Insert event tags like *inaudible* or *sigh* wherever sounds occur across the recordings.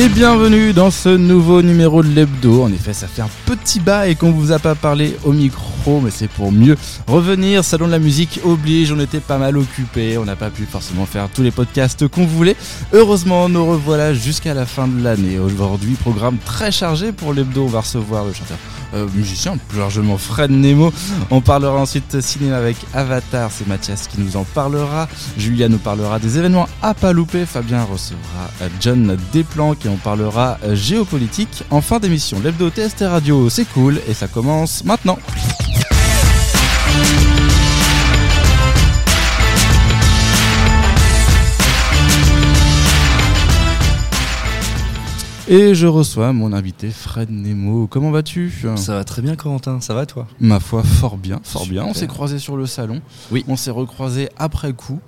Et bienvenue dans ce nouveau numéro de l'hebdo. En effet, ça fait un petit bas et qu'on vous a pas parlé au micro, mais c'est pour mieux revenir. Salon de la musique oblige, on était pas mal occupés, on n'a pas pu forcément faire tous les podcasts qu'on voulait. Heureusement, nous revoilà jusqu'à la fin de l'année. Aujourd'hui, programme très chargé pour l'hebdo. On va recevoir le chanteur euh, musicien, plus largement Fred Nemo. On parlera ensuite cinéma avec Avatar, c'est Mathias qui nous en parlera. Julia nous parlera des événements à pas louper. Fabien recevra euh, John Desplanques et on parlera euh, géopolitique en fin d'émission. L'hebdo TST Radio, c'est cool et ça commence maintenant. Et je reçois mon invité Fred Nemo. Comment vas-tu? Ça va très bien Corentin, ça va toi? Ma foi, fort bien, fort bien. On s'est croisé sur le salon. Oui. On s'est recroisé après coup.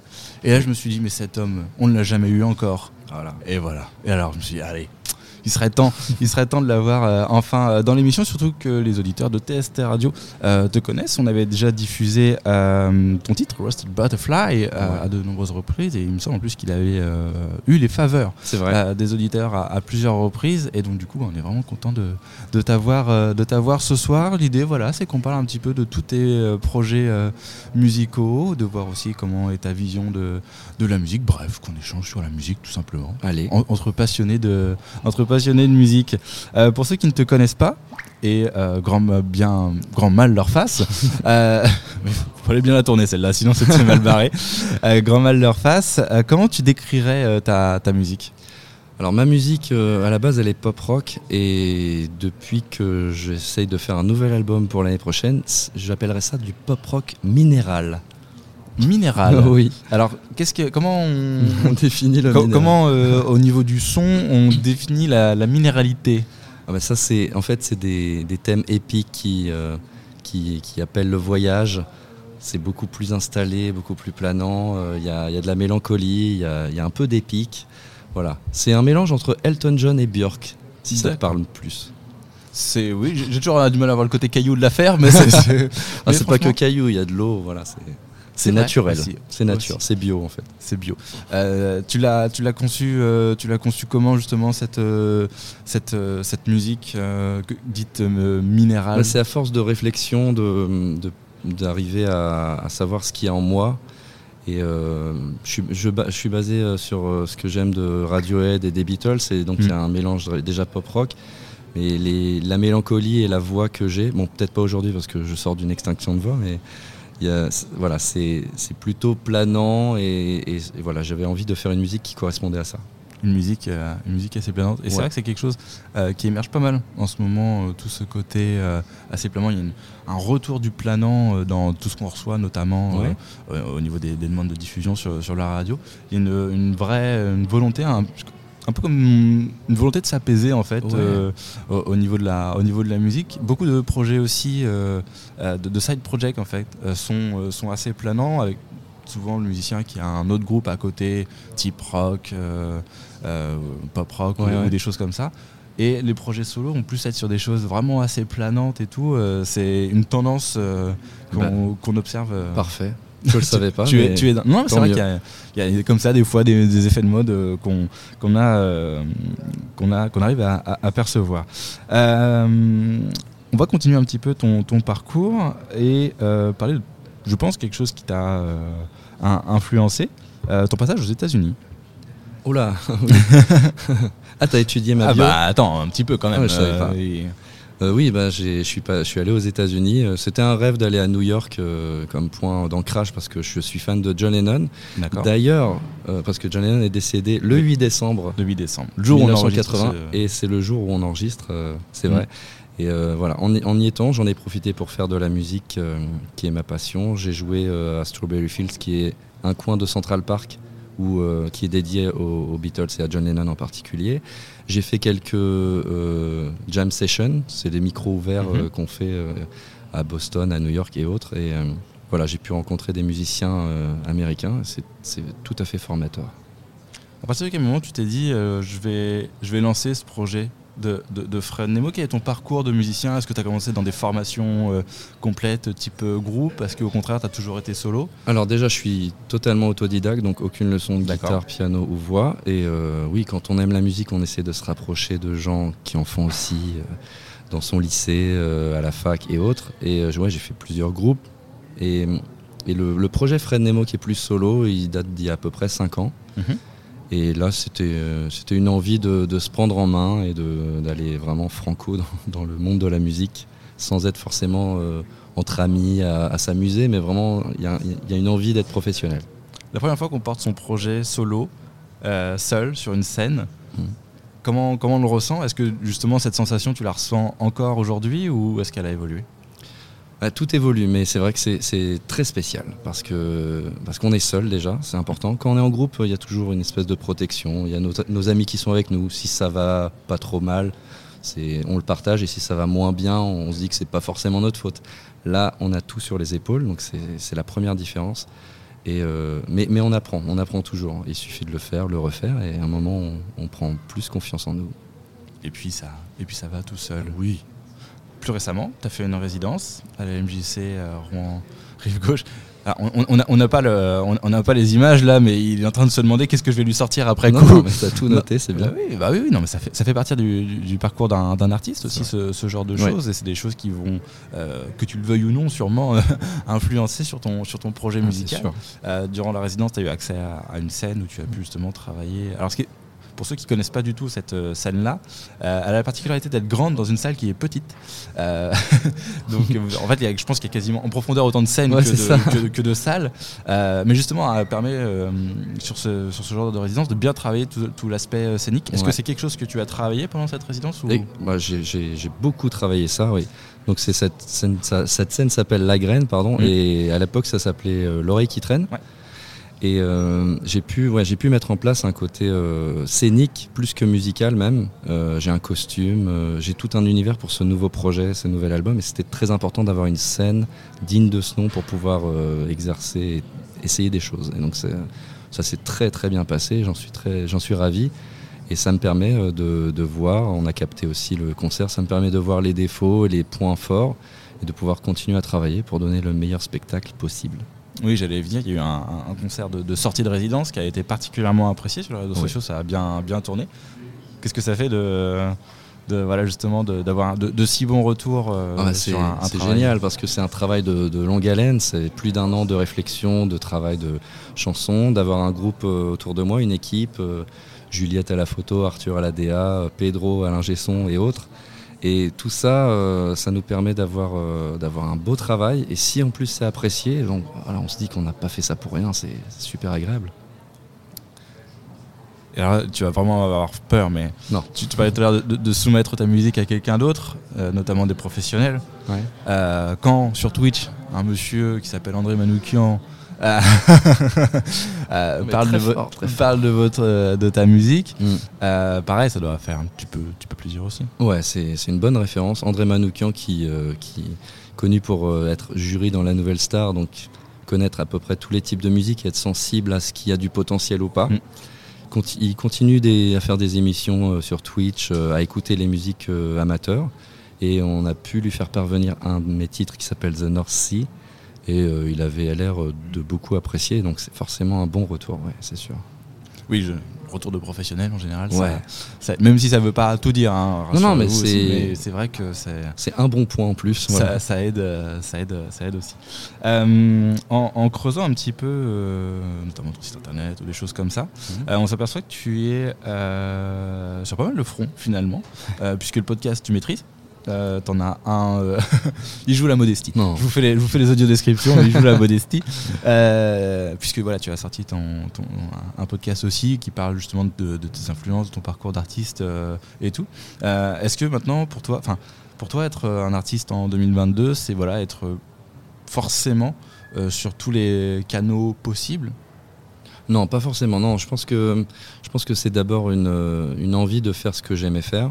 Et là, je me suis dit, mais cet homme, on ne l'a jamais eu encore. Voilà. Et voilà. Et alors, je me suis dit, allez, il serait temps, il serait temps de l'avoir euh, enfin euh, dans l'émission, surtout que les auditeurs de TST Radio euh, te connaissent. On avait déjà diffusé ton titre, Rusted Butterfly, à de nombreuses reprises, et il me semble en plus qu'il avait eu les faveurs vrai. des auditeurs à, à plusieurs reprises, et donc du coup, on est vraiment content de, de t'avoir de t'avoir ce soir. L'idée, voilà, c'est qu'on parle un petit peu de tous tes projets musicaux, de voir aussi comment est ta vision de, de la musique. Bref, qu'on échange sur la musique, tout simplement Allez. en- entre passionnés de, entre passionnés de musique. Euh, pour ceux qui ne te connaissent pas, et euh, grand, bien, grand mal leur face, *laughs* euh, *laughs* il fallait bien la tourner celle-là, sinon c'était mal barré. *laughs* Euh, grand mal leur face, comment tu décrirais ta, ta musique? Alors ma musique euh, à la base elle est pop rock et depuis que j'essaye de faire un nouvel album pour l'année prochaine, j'appellerais ça du pop rock minéral. Minéral. oui. Alors, qu'est-ce que, comment on, *laughs* On définit le co- minéral. comment euh, au niveau du son on définit la, la minéralité? Ah bah ça c'est en fait c'est des, des thèmes épiques qui, euh, qui qui appellent le voyage. C'est beaucoup plus installé, beaucoup plus planant. euh, Il y, y a de la mélancolie, il y y a un peu d'épique. Voilà. C'est un mélange entre Elton John et Björk, si ça te parle plus. C'est oui, j'ai toujours du mal à voir le côté caillou de l'affaire, mais c'est *laughs* c'est- Ah, pas que caillou, il y a de l'eau, voilà, c'est naturel, c'est nature, c'est bio en fait. c'est bio. Euh, tu l'as tu l'as conçu euh, tu l'as conçu comment justement cette euh, cette cette musique que- dite minérale? Bah, c'est à force de réflexion, de d'arriver à, à savoir ce qu'il y a en moi. Et je, suis, je, ba- je suis basé sur ce que j'aime de Radiohead et des Beatles, et donc il y a un mélange déjà pop rock. Mais les, la mélancolie et la voix que j'ai, bon peut-être pas aujourd'hui parce que je sors d'une extinction de voix, mais il y a- c- voilà, c'est plutôt planant et, et- et voilà, j'avais envie de faire une musique qui correspondait à ça. une musique euh, une musique assez planante et c'est vrai que c'est quelque chose euh, qui émerge pas mal en ce moment euh, tout ce côté assez planant il y a une- un retour du planant dans tout ce qu'on reçoit notamment Ouais. au niveau des, des demandes de diffusion sur, sur la radio il y a une, une vraie une volonté un, un peu comme une volonté de s'apaiser en fait Ouais. euh, au, au niveau de la au niveau de la musique beaucoup de projets aussi euh, euh, de, de side project en fait euh, sont sont assez planants avec souvent le musicien qui a un autre groupe à côté type rock pop rock ou- Ouais, ou, ouais. des choses comme ça et les projets solo vont plus être sur des choses vraiment assez planantes et tout c'est une tendance qu'on Bah, qu'on observe Parfait. Je le savais pas. tu, es, mais- tu es dans- Non, mais c'est vrai qu'il y a, il y a comme ça des fois des, des effets de mode euh, qu'on qu'on a, euh, qu'on a, qu'on arrive à, à- à percevoir. Euh, on va continuer un petit peu ton, ton parcours et euh, parler, de, je pense, quelque chose qui t'a euh, influencé. Euh, ton passage aux États-Unis. Oh là *laughs* Ah, t'as étudié ma Ah bio bah attends, un petit peu quand même. Ah ouais, je savais pas. et- Euh, Oui, bah, j'ai- je suis pas- je suis allé aux États-Unis. Euh, C'était un rêve d'aller à New York euh, comme point d'ancrage parce que je suis fan de John Lennon. D'accord. D'ailleurs, euh, parce que John Lennon est décédé le 8 décembre Le 8 décembre. Le jour où on enregistre 1980 ce- et c'est le jour où on enregistre, euh, c'est Mm. vrai. Et euh, voilà, en, y- en y étant, j'en ai profité pour faire de la musique euh, qui est ma passion. J'ai joué euh, à Strawberry Fields, qui est un coin de Central Park, euh, qui est dédié aux, aux Beatles et à John Lennon en particulier. J'ai fait quelques euh, jam sessions, c'est des micros ouverts Mhm. euh, qu'on fait à Boston, à New York et autres. Et voilà, j'ai pu rencontrer des musiciens américains. C'est- C'est tout à fait formateur. À partir de quel moment tu t'es dit euh, je, vais, je vais lancer ce projet? De, de, Fred Nemo. Quel est ton parcours de musicien? Est-ce que tu as commencé dans des formations euh, complètes type euh, groupe? Est-ce qu'au contraire, tu as toujours été solo? Alors déjà, je suis totalement autodidacte, donc aucune leçon de guitare, piano ou voix. Et euh, oui, quand on aime la musique, on essaie de se rapprocher de gens qui en font aussi dans son lycée, à la fac et autres. Et ouais, j'ai fait plusieurs groupes. Et, et le, projet Fred Nemo, qui est plus solo, il date d'il y a à peu près 5 ans. Mhm. Et là, c'était euh, c'était une envie de, se prendre en main et d'aller vraiment franco dans, le monde de la musique, sans être forcément euh, entre amis à, s'amuser, mais vraiment, il y, a une envie d'être professionnel. La première fois qu'on porte son projet solo, euh, seul, sur une scène, hmm. comment, comment on le ressent? Est-ce que justement cette sensation, tu la ressens encore aujourd'hui ou est-ce qu'elle a évolué? Bah, tout évolue, mais c'est vrai que c'est très spécial parce que parce qu'on est seul déjà, c'est important. Quand on est en groupe, il y a toujours une espèce de protection. Il y a nos, amis qui sont avec nous. Si ça va pas trop mal, on le partage et si ça va moins bien, on se dit que c'est pas forcément notre faute. Là, on a tout sur les épaules, donc c'est la première différence. Et euh, mais, mais, on apprend, on apprend toujours. Il suffit de le faire, le refaire, et à un moment, on, on prend plus confiance en nous. Et puis ça, et puis ça va tout seul. Oui, plus récemment, tu as fait une résidence à la MJC euh, Rouen Rive Gauche. Ah, on n'a pas, on, pas les images là, mais il est en train de se demander qu'est-ce que je vais lui sortir après non, coup. Non, mais as tout noté, c'est bien. Bah oui, bah oui, non, mais ça fait, ça fait partie du, parcours d'un artiste aussi, ce, genre de choses. Et c'est des choses qui vont, euh, que tu le veuilles ou non, sûrement *laughs* influencer sur ton, sur ton projet ah, musical. Euh, durant la résidence, tu as eu accès à, une scène où tu as pu justement travailler. Alors, ce qui est, pour ceux qui connaissent pas du tout cette euh, scène-là, euh, elle a la particularité d'être grande dans une salle qui est petite. Euh, *laughs* donc en fait, je pense qu'il y a quasiment en profondeur autant de scènes que, de, salles. mais justement, elle permet sur, ce, sur ce genre de résidence de bien travailler tout, l'aspect scénique. Est-ce que c'est quelque chose que tu as travaillé pendant cette résidence ou... Bah, j'ai beaucoup travaillé ça, oui. Donc c'est cette scène, cette scène s'appelle La Graine, pardon, mmh. et à l'époque ça s'appelait L'oreille qui traîne. Et euh, j'ai pu, ouais, j'ai pu mettre en place un côté euh, scénique plus que musical même. Euh, j'ai un costume, j'ai tout un univers pour ce nouveau projet, ce nouvel album. Et c'était très important d'avoir une scène digne de ce nom pour pouvoir exercer, et essayer des choses. Et donc ça s'est très très bien passé. J'en suis très, j'en suis ravi. Et ça me permet de, de, voir. On a capté aussi le concert. Ça me permet de voir les défauts, les points forts, et de pouvoir continuer à travailler pour donner le meilleur spectacle possible. Oui, j'allais venir. Il y a eu un, concert de, sortie de résidence qui a été particulièrement apprécié sur les réseaux sociaux. Ça a bien, bien tourné. Qu'est-ce que ça fait de, de voilà justement d'avoir de, si bons retours euh, ah, C'est génial parce que c'est un travail de, longue haleine. C'est plus d'un an de réflexion, de travail de chanson, d'avoir un groupe euh, autour de moi, une équipe. Euh, Juliette à la photo, Arthur à la DA, Pedro à l'ingé et autres. Et tout ça, euh, ça nous permet d'avoir euh, d'avoir un beau travail. Et si en plus c'est apprécié, donc, voilà, on se dit qu'on n'a pas fait ça pour rien, c'est super agréable. Et alors, tu vas vraiment avoir peur, mais non. tu, tu parlais tout à l'heure de, soumettre ta musique à quelqu'un d'autre, euh, notamment des professionnels. quand sur Twitch, un monsieur qui s'appelle André Manoukian euh, euh, *laughs* parle, de, parle de, votre, euh, de ta musique. Mm. pareil, ça doit faire un petit peu, petit peu plaisir aussi. Ouais, c'est une bonne référence. André Manoukian, qui, qui connu pour être jury dans La Nouvelle Star, donc connaître à peu près tous les types de musique et être sensible à ce qui a du potentiel ou pas. Mm. Il continue à faire des émissions sur Twitch, à écouter les musiques amateurs. Et on a pu lui faire parvenir un de mes titres qui s'appelle The North Sea, et euh, il avait l'air euh, de beaucoup apprécier, donc c'est forcément un bon retour, ouais, c'est sûr. Oui, je, retour de professionnel en général. Ça, même si ça ne veut pas tout dire. Hein, non, non, mais c'est vrai que c'est. C'est un bon point en plus. Ça, aide, ça aide, ça aide aussi. Euh, en, creusant un petit peu, notamment ton site internet ou des choses comme ça, mhm. on s'aperçoit que tu es sur pas mal le front finalement, puisque le podcast tu maîtrises. Euh, t'en as un. Euh, *laughs* il joue la modestie. Je vous fais les, je vous fais les audio descriptions. il joue la modestie. *laughs* Euh, puisque voilà, tu as sorti ton, un podcast aussi qui parle justement de, tes influences, de ton parcours d'artiste et tout. Est-ce que maintenant, pour toi, enfin, pour toi, être un artiste en 2022, c'est voilà, être forcément sur tous les canaux possibles? Non, pas forcément. Non, je pense que je pense que c'est d'abord une, une, envie de faire ce que j'aimais faire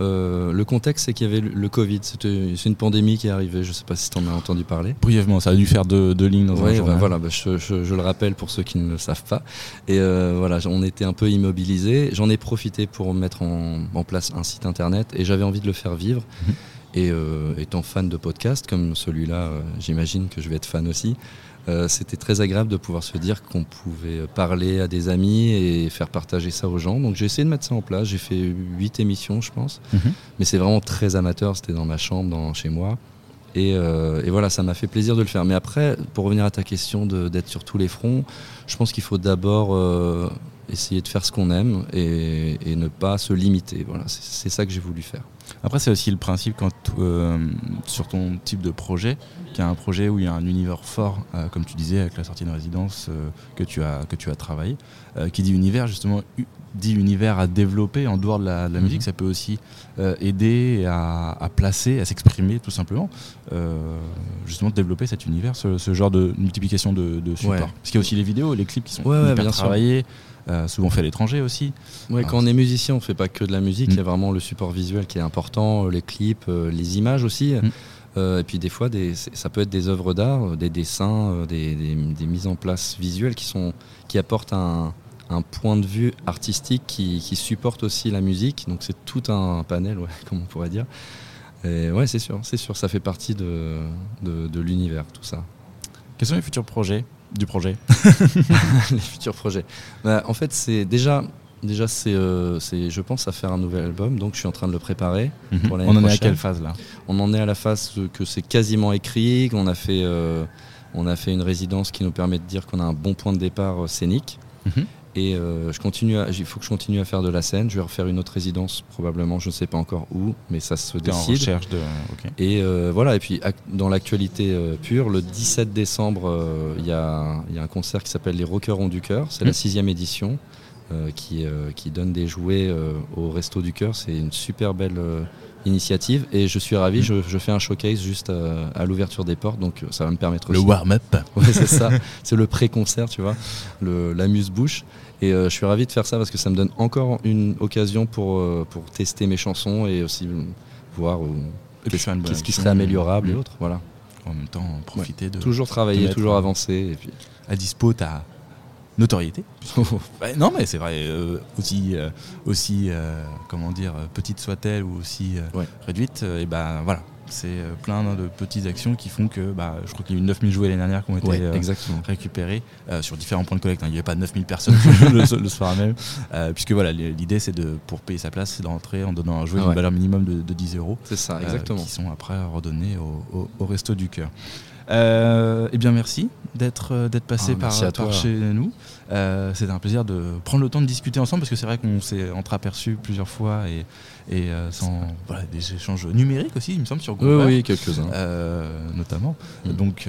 Euh, le contexte, c'est qu'il y avait le Covid. C'est une pandémie qui est arrivée. Je ne sais pas si tu en as entendu parler. Brièvement, ça a dû faire deux, lignes dans un journal. voilà, bah, je, le rappelle pour ceux qui ne le savent pas. Et euh, voilà, on était un peu immobilisés. J'en ai profité pour mettre en, place un site internet et j'avais envie de le faire vivre. Mhm. Et euh, étant fan de podcasts comme celui-là, j'imagine que je vais être fan aussi. Euh, c'était très agréable de pouvoir se dire qu'on pouvait parler à des amis et faire partager ça aux gens. Donc j'ai essayé de mettre ça en place. J'ai fait huit émissions, je pense. Mhm. Mais c'est vraiment très amateur. C'était dans ma chambre, dans, chez moi. Euh, et, voilà, ça m'a fait plaisir de le faire. Mais après, pour revenir à ta question d'être sur tous les fronts, je pense qu'il faut d'abord euh, essayer de faire ce qu'on aime et, et, ne pas se limiter. Voilà, c'est ça que j'ai voulu faire. Après, c'est aussi le principe quand, euh, sur ton type de projet, qu'il y a un projet où il y a un univers fort, euh, comme tu disais avec la sortie de résidence euh, que, tu as, que tu as travaillé. qui dit univers, justement, dit univers à développer en dehors de la, mhm. musique, ça peut aussi aider à, placer, à s'exprimer tout simplement, justement de développer cet univers, ce, genre de multiplication de, de supports. Parce qu'il y a aussi les vidéos, les clips qui sont ouais, bien travaillés. Euh, souvent fait à l'étranger aussi. Ouais, quand on est musicien, on fait pas que de la musique, il y a mm. vraiment le support visuel qui est important, euh, les clips, euh, les images aussi. Mm. et puis des fois, des, ça peut être des œuvres d'art, des dessins, des, des, mises en place visuelles qui, sont, qui apportent un, un point de vue artistique qui, qui, supporte aussi la musique. Donc c'est tout un panel, ouais, *laughs* comme on pourrait dire. Et ouais, c'est sûr, c'est sûr, ça fait partie de, de, de l'univers, tout ça. Quels sont les futurs projets? Du projet *laughs* *laughs* Les futurs projets. Bah, en fait, c'est déjà, déjà euh, c'est, je pense à faire un nouvel album, donc je suis en train de le préparer. Mhm. On en est à quelle phase là? On en est à la phase que c'est quasiment écrit, qu'on a fait, euh, on a fait une résidence qui nous permet de dire qu'on a un bon point de départ euh, scénique. Mhm. Et euh, je continue il faut que je continue à faire de la scène. Je vais refaire une autre résidence, probablement, je ne sais pas encore où, mais ça se décide. En recherche de. Et euh, voilà, et puis dans l'actualité euh, pure, le 17 décembre, il y, a, un concert qui s'appelle Les Rockerons du Cœur. C'est la mmh. sixième édition qui, qui donne des jouets au Resto du Cœur. C'est une super belle initiative et je suis ravi. Je, fais un showcase juste à, l'ouverture des portes, donc ça va me permettre le warm-up. *laughs* Oui, c'est ça. c'est le pré-concert, tu vois, l'amuse-bouche. Et euh, je suis ravi de faire ça parce que ça me donne encore une occasion pour, euh, pour tester mes chansons et aussi voir qu'est-ce qui serait améliorable et autres. Voilà. En même temps, profiter de. Toujours travailler, toujours avancer. Et puis... À dispo, ta notoriété. *laughs* non, mais c'est vrai, euh, aussi, aussi comment dire, petite soit-elle ou aussi réduite, et ben voilà, c'est euh, plein de petites actions qui font que bah, je crois qu'il y a eu 9000 jouets l'année dernière qui ont été euh, récupérés euh, sur différents points de collecte. Hein. Il n'y avait pas 9000 personnes *laughs* le, soir même, puisque voilà, l'idée c'est de pour payer sa place, c'est d'entrer en donnant un jouet une valeur minimum de, 10 euros. C'est ça, exactement. qui sont après redonnés au, resto du cœur. Eh bien, merci d'être d'être passé ah, par, par chez nous. Euh, c'est un plaisir de prendre le temps de discuter ensemble parce que c'est vrai qu'on s'est entreaperçu plusieurs fois et, et euh, sans voilà, des échanges numériques aussi, il me semble, sur Google. Oui, quelques-uns. Euh, notamment. Mm. Donc,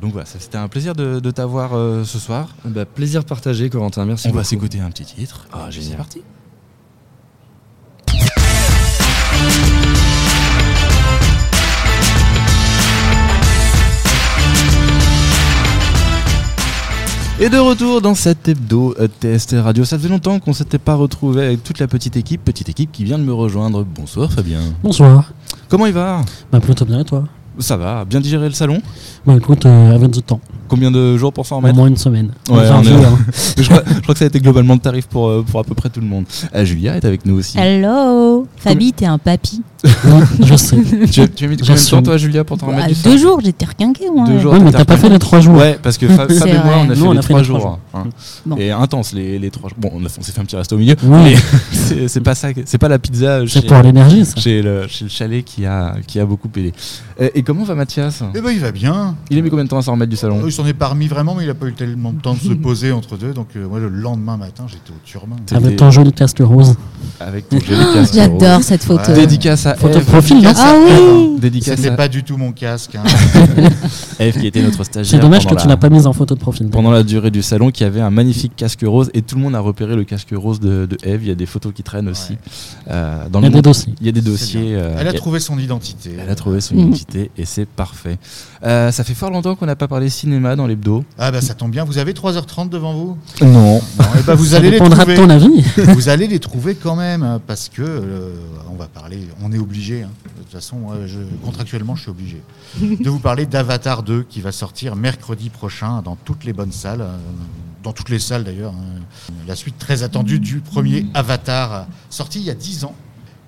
donc voilà, c'était un plaisir de, t'avoir ce soir. Bah, plaisir partagé, Corentin. Merci. On va s'écouter un petit titre. Ah. C'est parti. Et de retour dans cette hebdo euh, TST Radio. Ça faisait longtemps qu'on s'était pas retrouvé avec toute la petite équipe, petite équipe qui vient de me rejoindre. Bonsoir Fabien. Bonsoir. Comment il va? Bah plutôt bien et toi? Ça va, bien digéré le salon? Bah écoute, euh, avec du temps. Combien de jours pour s'en remettre? Au moins une semaine. Ouais, hein. *laughs* je, crois, que ça a été globalement le tarif pour, euh, pour à peu près tout le monde. Euh, Julia est avec nous aussi. Hello Fabi, t'es un papy. Je sais. Tu, tu as mis combien de temps toi Julia pour t'en remettre bah, Deux jours, j'étais requinqué moi. Deux jours. Ouais, mais t'as pas fait les trois jours. Ouais, parce que Fab, et moi on a fait, les, trois jours. Hein. Et intense les, les trois jours. Bon, on, s'est fait un petit resto au milieu. Mais *laughs* c'est pas ça, c'est pas la pizza. C'est pour l'énergie ça. Chez le, chez le chalet qui a, qui a beaucoup aidé. Et, comment va Mathias? Eh ben il va bien. Il a mis combien de temps à s'en remettre du salon? Il s'en est parmi vraiment, il n'a pas eu tellement de temps de se poser entre deux. Donc, euh, moi, le lendemain matin, j'étais au Turmin. Avec ton joli casque rose. Avec ton joli casque *laughs* J'adore cette photo. Dédicace à photo de Eve. profil, non Ah oui Dédicace C'était à pas du tout mon casque. hein. *laughs* Eve qui était notre stagiaire. C'est dommage que pendant tu la- n'as pas mis en photo de profil. pendant la durée du salon qui avait un magnifique casque rose et tout le monde a repéré le casque rose de, de Eve. Il y a des photos qui traînent aussi. Ouais. Euh, dans Il y a le des monde- dossiers. Il y a des dossiers. euh, Elle a et- trouvé son identité. elle a trouvé son Mhm. identité et c'est parfait. Euh, ça fait fort longtemps qu'on n'a pas parlé cinéma dans l'hebdo. Ah bah ça tombe bien, vous avez 3h30 devant vous? Non. Non, eh ben, vous Ça allez les dépendra trouver. de ton avis. vous allez les trouver quand même hein, parce que euh, on va parler, on est obligé. hein. De toute façon, euh, je- contractuellement, je suis obligé de vous parler d'Avatar 2 qui va sortir mercredi prochain dans toutes les bonnes salles, euh, dans toutes les salles d'ailleurs. hein. La suite très attendue du premier Avatar sorti il y a 10 ans.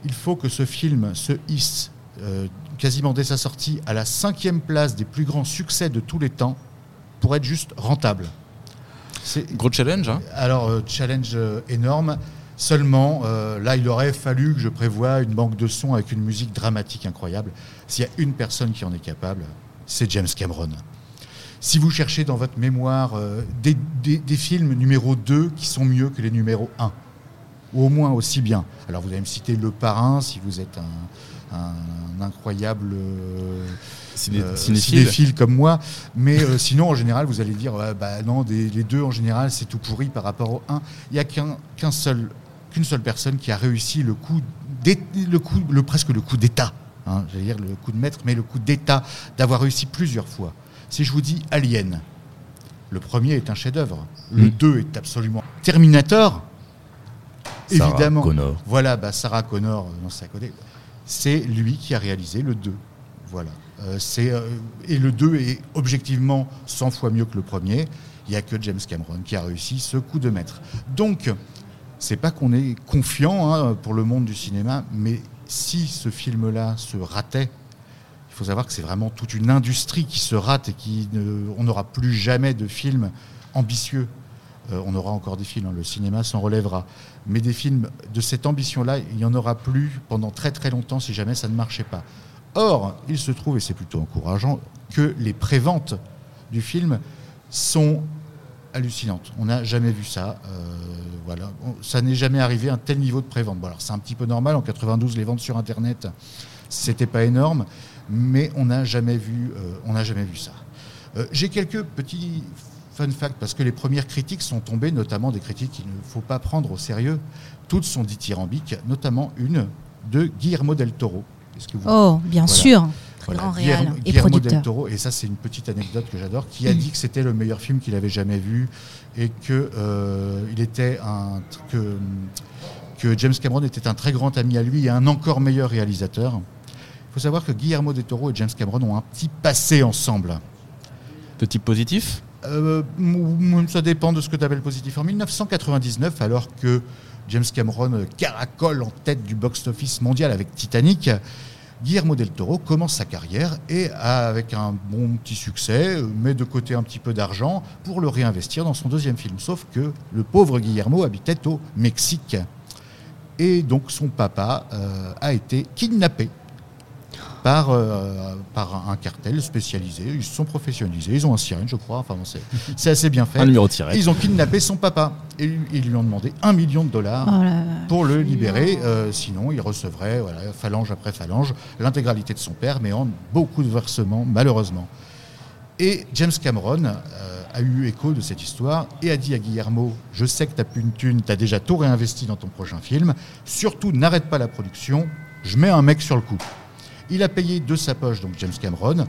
Il faut que ce film se hisse euh, quasiment dès sa sortie à la cinquième place des plus grands succès de tous les temps pour être juste rentable. C'est Gros challenge. Hein alors, euh, challenge euh, énorme. Seulement, euh, là, il aurait fallu que je prévoie une banque de sons avec une musique dramatique incroyable. S'il y a une personne qui en est capable, c'est James Cameron. Si vous cherchez dans votre mémoire euh, des, des- des films numéro 2 qui sont mieux que les numéros 1, ou au moins aussi bien. Alors, vous allez me citer Le Parrain si vous êtes un, un incroyable. euh, Ciné- cinéphile. cinéphile comme moi. Mais sinon, en général, vous allez dire, bah non, des- les deux, en général, c'est tout pourri par rapport au 1. Il n'y a qu'un qu'un seul, qu'une seule personne qui a réussi le coup, le coup le, presque le coup d'État. Hein, J'allais dire le coup de maître, mais le coup d'État d'avoir réussi plusieurs fois. Si je vous dis Alien, le premier est un chef-d'œuvre. Le Mm. 2 est absolument. Terminator, Sarah évidemment. Connor. Voilà, bah, Sarah Connor, non, c'est à côté. C'est lui qui a réalisé le 2. Voilà. Euh, c'est, euh, et le 2 est objectivement 100 fois mieux que le premier. Il n'y a que James Cameron qui a réussi ce coup de maître. Donc, c'est pas qu'on est confiant hein, pour le monde du cinéma, mais si ce film-là se ratait, il faut savoir que c'est vraiment toute une industrie qui se rate et qui on n'aura plus jamais de films ambitieux. Euh, on aura encore des films, hein, le cinéma s'en relèvera. Mais des films de cette ambition-là, il n'y en aura plus pendant très très longtemps si jamais ça ne marchait pas. Or, il se trouve, et c'est plutôt encourageant, que les préventes du film sont hallucinantes. On n'a jamais vu ça. euh, voilà. Ça n'est jamais arrivé à un tel niveau de prévente. Bon, alors c'est un petit peu normal. En 92, les ventes sur Internet, c'était pas énorme, mais on n'a jamais vu, euh, on n'a jamais vu ça. Euh, J'ai quelques petits fun facts parce que les premières critiques sont tombées, notamment des critiques qu'il ne faut pas prendre au sérieux. Toutes sont dithyrambiques, notamment une de Guillermo del Toro. Est-ce que vous Oh, bien Voilà. sûr. Voilà, grand Guillermo, et Guillermo del producteur. Toro, et ça c'est une petite anecdote que j'adore, qui a dit que c'était le meilleur film qu'il avait jamais vu et que euh, il était un que, que James Cameron était un très grand ami à lui et un encore meilleur réalisateur. Il faut savoir que Guillermo del Toro et James Cameron ont un petit passé ensemble. De type positif? Euh, ça dépend de ce que tu appelles positif. En 1999, alors que James Cameron caracole en tête du box-office mondial avec Titanic, Guillermo del Toro commence sa carrière et avec un bon petit succès, met de côté un petit peu d'argent pour le réinvestir dans son deuxième film. Sauf que le pauvre Guillermo habitait au Mexique. Et donc son papa euh, a été kidnappé par, euh, par un cartel spécialisé. Ils se sont professionnalisés, ils ont un sirène, je crois. Enfin, bon, c'est *laughs* assez bien fait. Un numéro de. Ils ont kidnappé son papa et ils lui ont demandé un million de dollars Oh là là. pour le libérer. Euh, sinon, il recevrait, voilà, phalange après phalange, l'intégralité de son père, mais en beaucoup de versements, malheureusement. Et James Cameron euh, a eu écho de cette histoire et a dit à Guillermo Je sais que tu n'as plus une thune, tu as déjà tout réinvesti dans ton prochain film, surtout n'arrête pas la production, je mets un mec sur le coup. Il a payé de sa poche, donc James Cameron,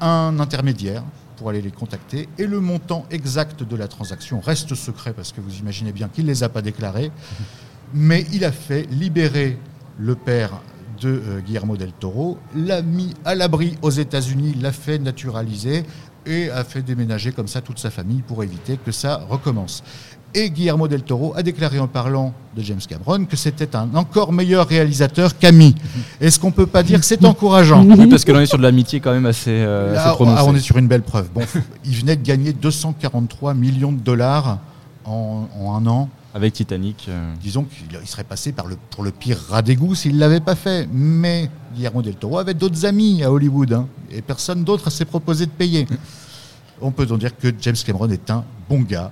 un intermédiaire pour aller les contacter et le montant exact de la transaction reste secret parce que vous imaginez bien qu'il ne les a pas déclarés. *laughs* Mais il a fait libérer le père de euh, Guillermo del Toro, l'a mis à l'abri aux États-Unis, l'a fait naturaliser et a fait déménager comme ça toute sa famille pour éviter que ça recommence. Et Guillermo del Toro a déclaré en parlant de James Cameron que c'était un encore meilleur réalisateur qu'ami. Est-ce qu'on peut pas dire que c'est encourageant Oui, parce que l'on est sur de l'amitié quand même assez, euh, Là, assez prononcée. ah, on est sur une belle preuve. Bon, *laughs* il venait de gagner 243 millions de dollars en, en un an. Avec Titanic. euh, Disons qu'il il serait passé par le, pour le pire rat d'égout s'il ne l'avait pas fait. Mais Guillermo del Toro avait d'autres amis à Hollywood hein, et personne d'autre s'est proposé de payer. *laughs* On peut donc dire que James Cameron est un bon gars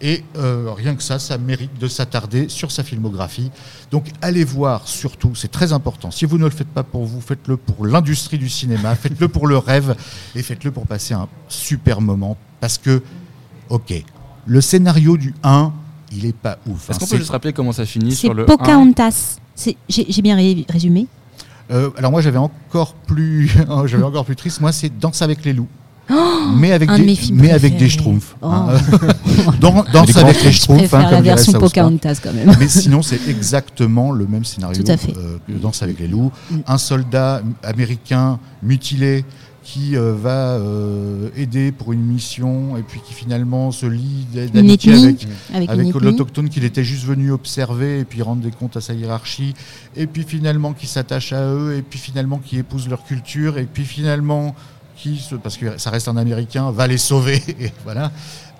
Et euh, rien que ça, ça mérite de s'attarder sur sa filmographie. Donc allez voir surtout, c'est très important. Si vous ne le faites pas pour vous, faites-le pour l'industrie du cinéma, *laughs* faites-le pour le rêve et faites-le pour passer un super moment. Parce que, ok, le scénario du 1, il est pas ouf. Est-ce hein. qu'on peut juste rappeler comment ça finit C'est sur le 1 Pocahontas. J'ai j'ai bien ré- résumé. Euh, alors moi j'avais encore plus, *laughs* j'avais encore plus triste. Moi c'est Danse avec les loups, *gasps* mais avec de des, mais avec des schtroumpfs. Oh. *laughs* hein. Dans- Danse avec les hein, la version. Pocahontas quand même. Mais sinon, c'est exactement le même scénario Tout à fait. euh, que Danse avec les loups. Mm. Un soldat américain mutilé qui euh, va euh, aider pour une mission et puis qui finalement se lie d'amitié ethnie, avec, avec, avec l'autochtone qu'il était juste venu observer et puis rendre des comptes à sa hiérarchie, et puis finalement qui s'attache à eux, et puis finalement qui épouse leur culture, et puis finalement qui, parce que ça reste un Américain, va les sauver. *laughs* Voilà.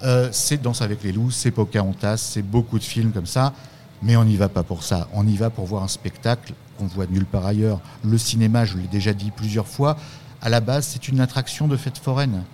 Euh, c'est Danse avec les loups, c'est Pocahontas, c'est beaucoup de films comme ça, mais on n'y va pas pour ça. On y va pour voir un spectacle qu'on voit nulle part ailleurs. Le cinéma, je l'ai déjà dit plusieurs fois, à la base, c'est une attraction de fête foraine.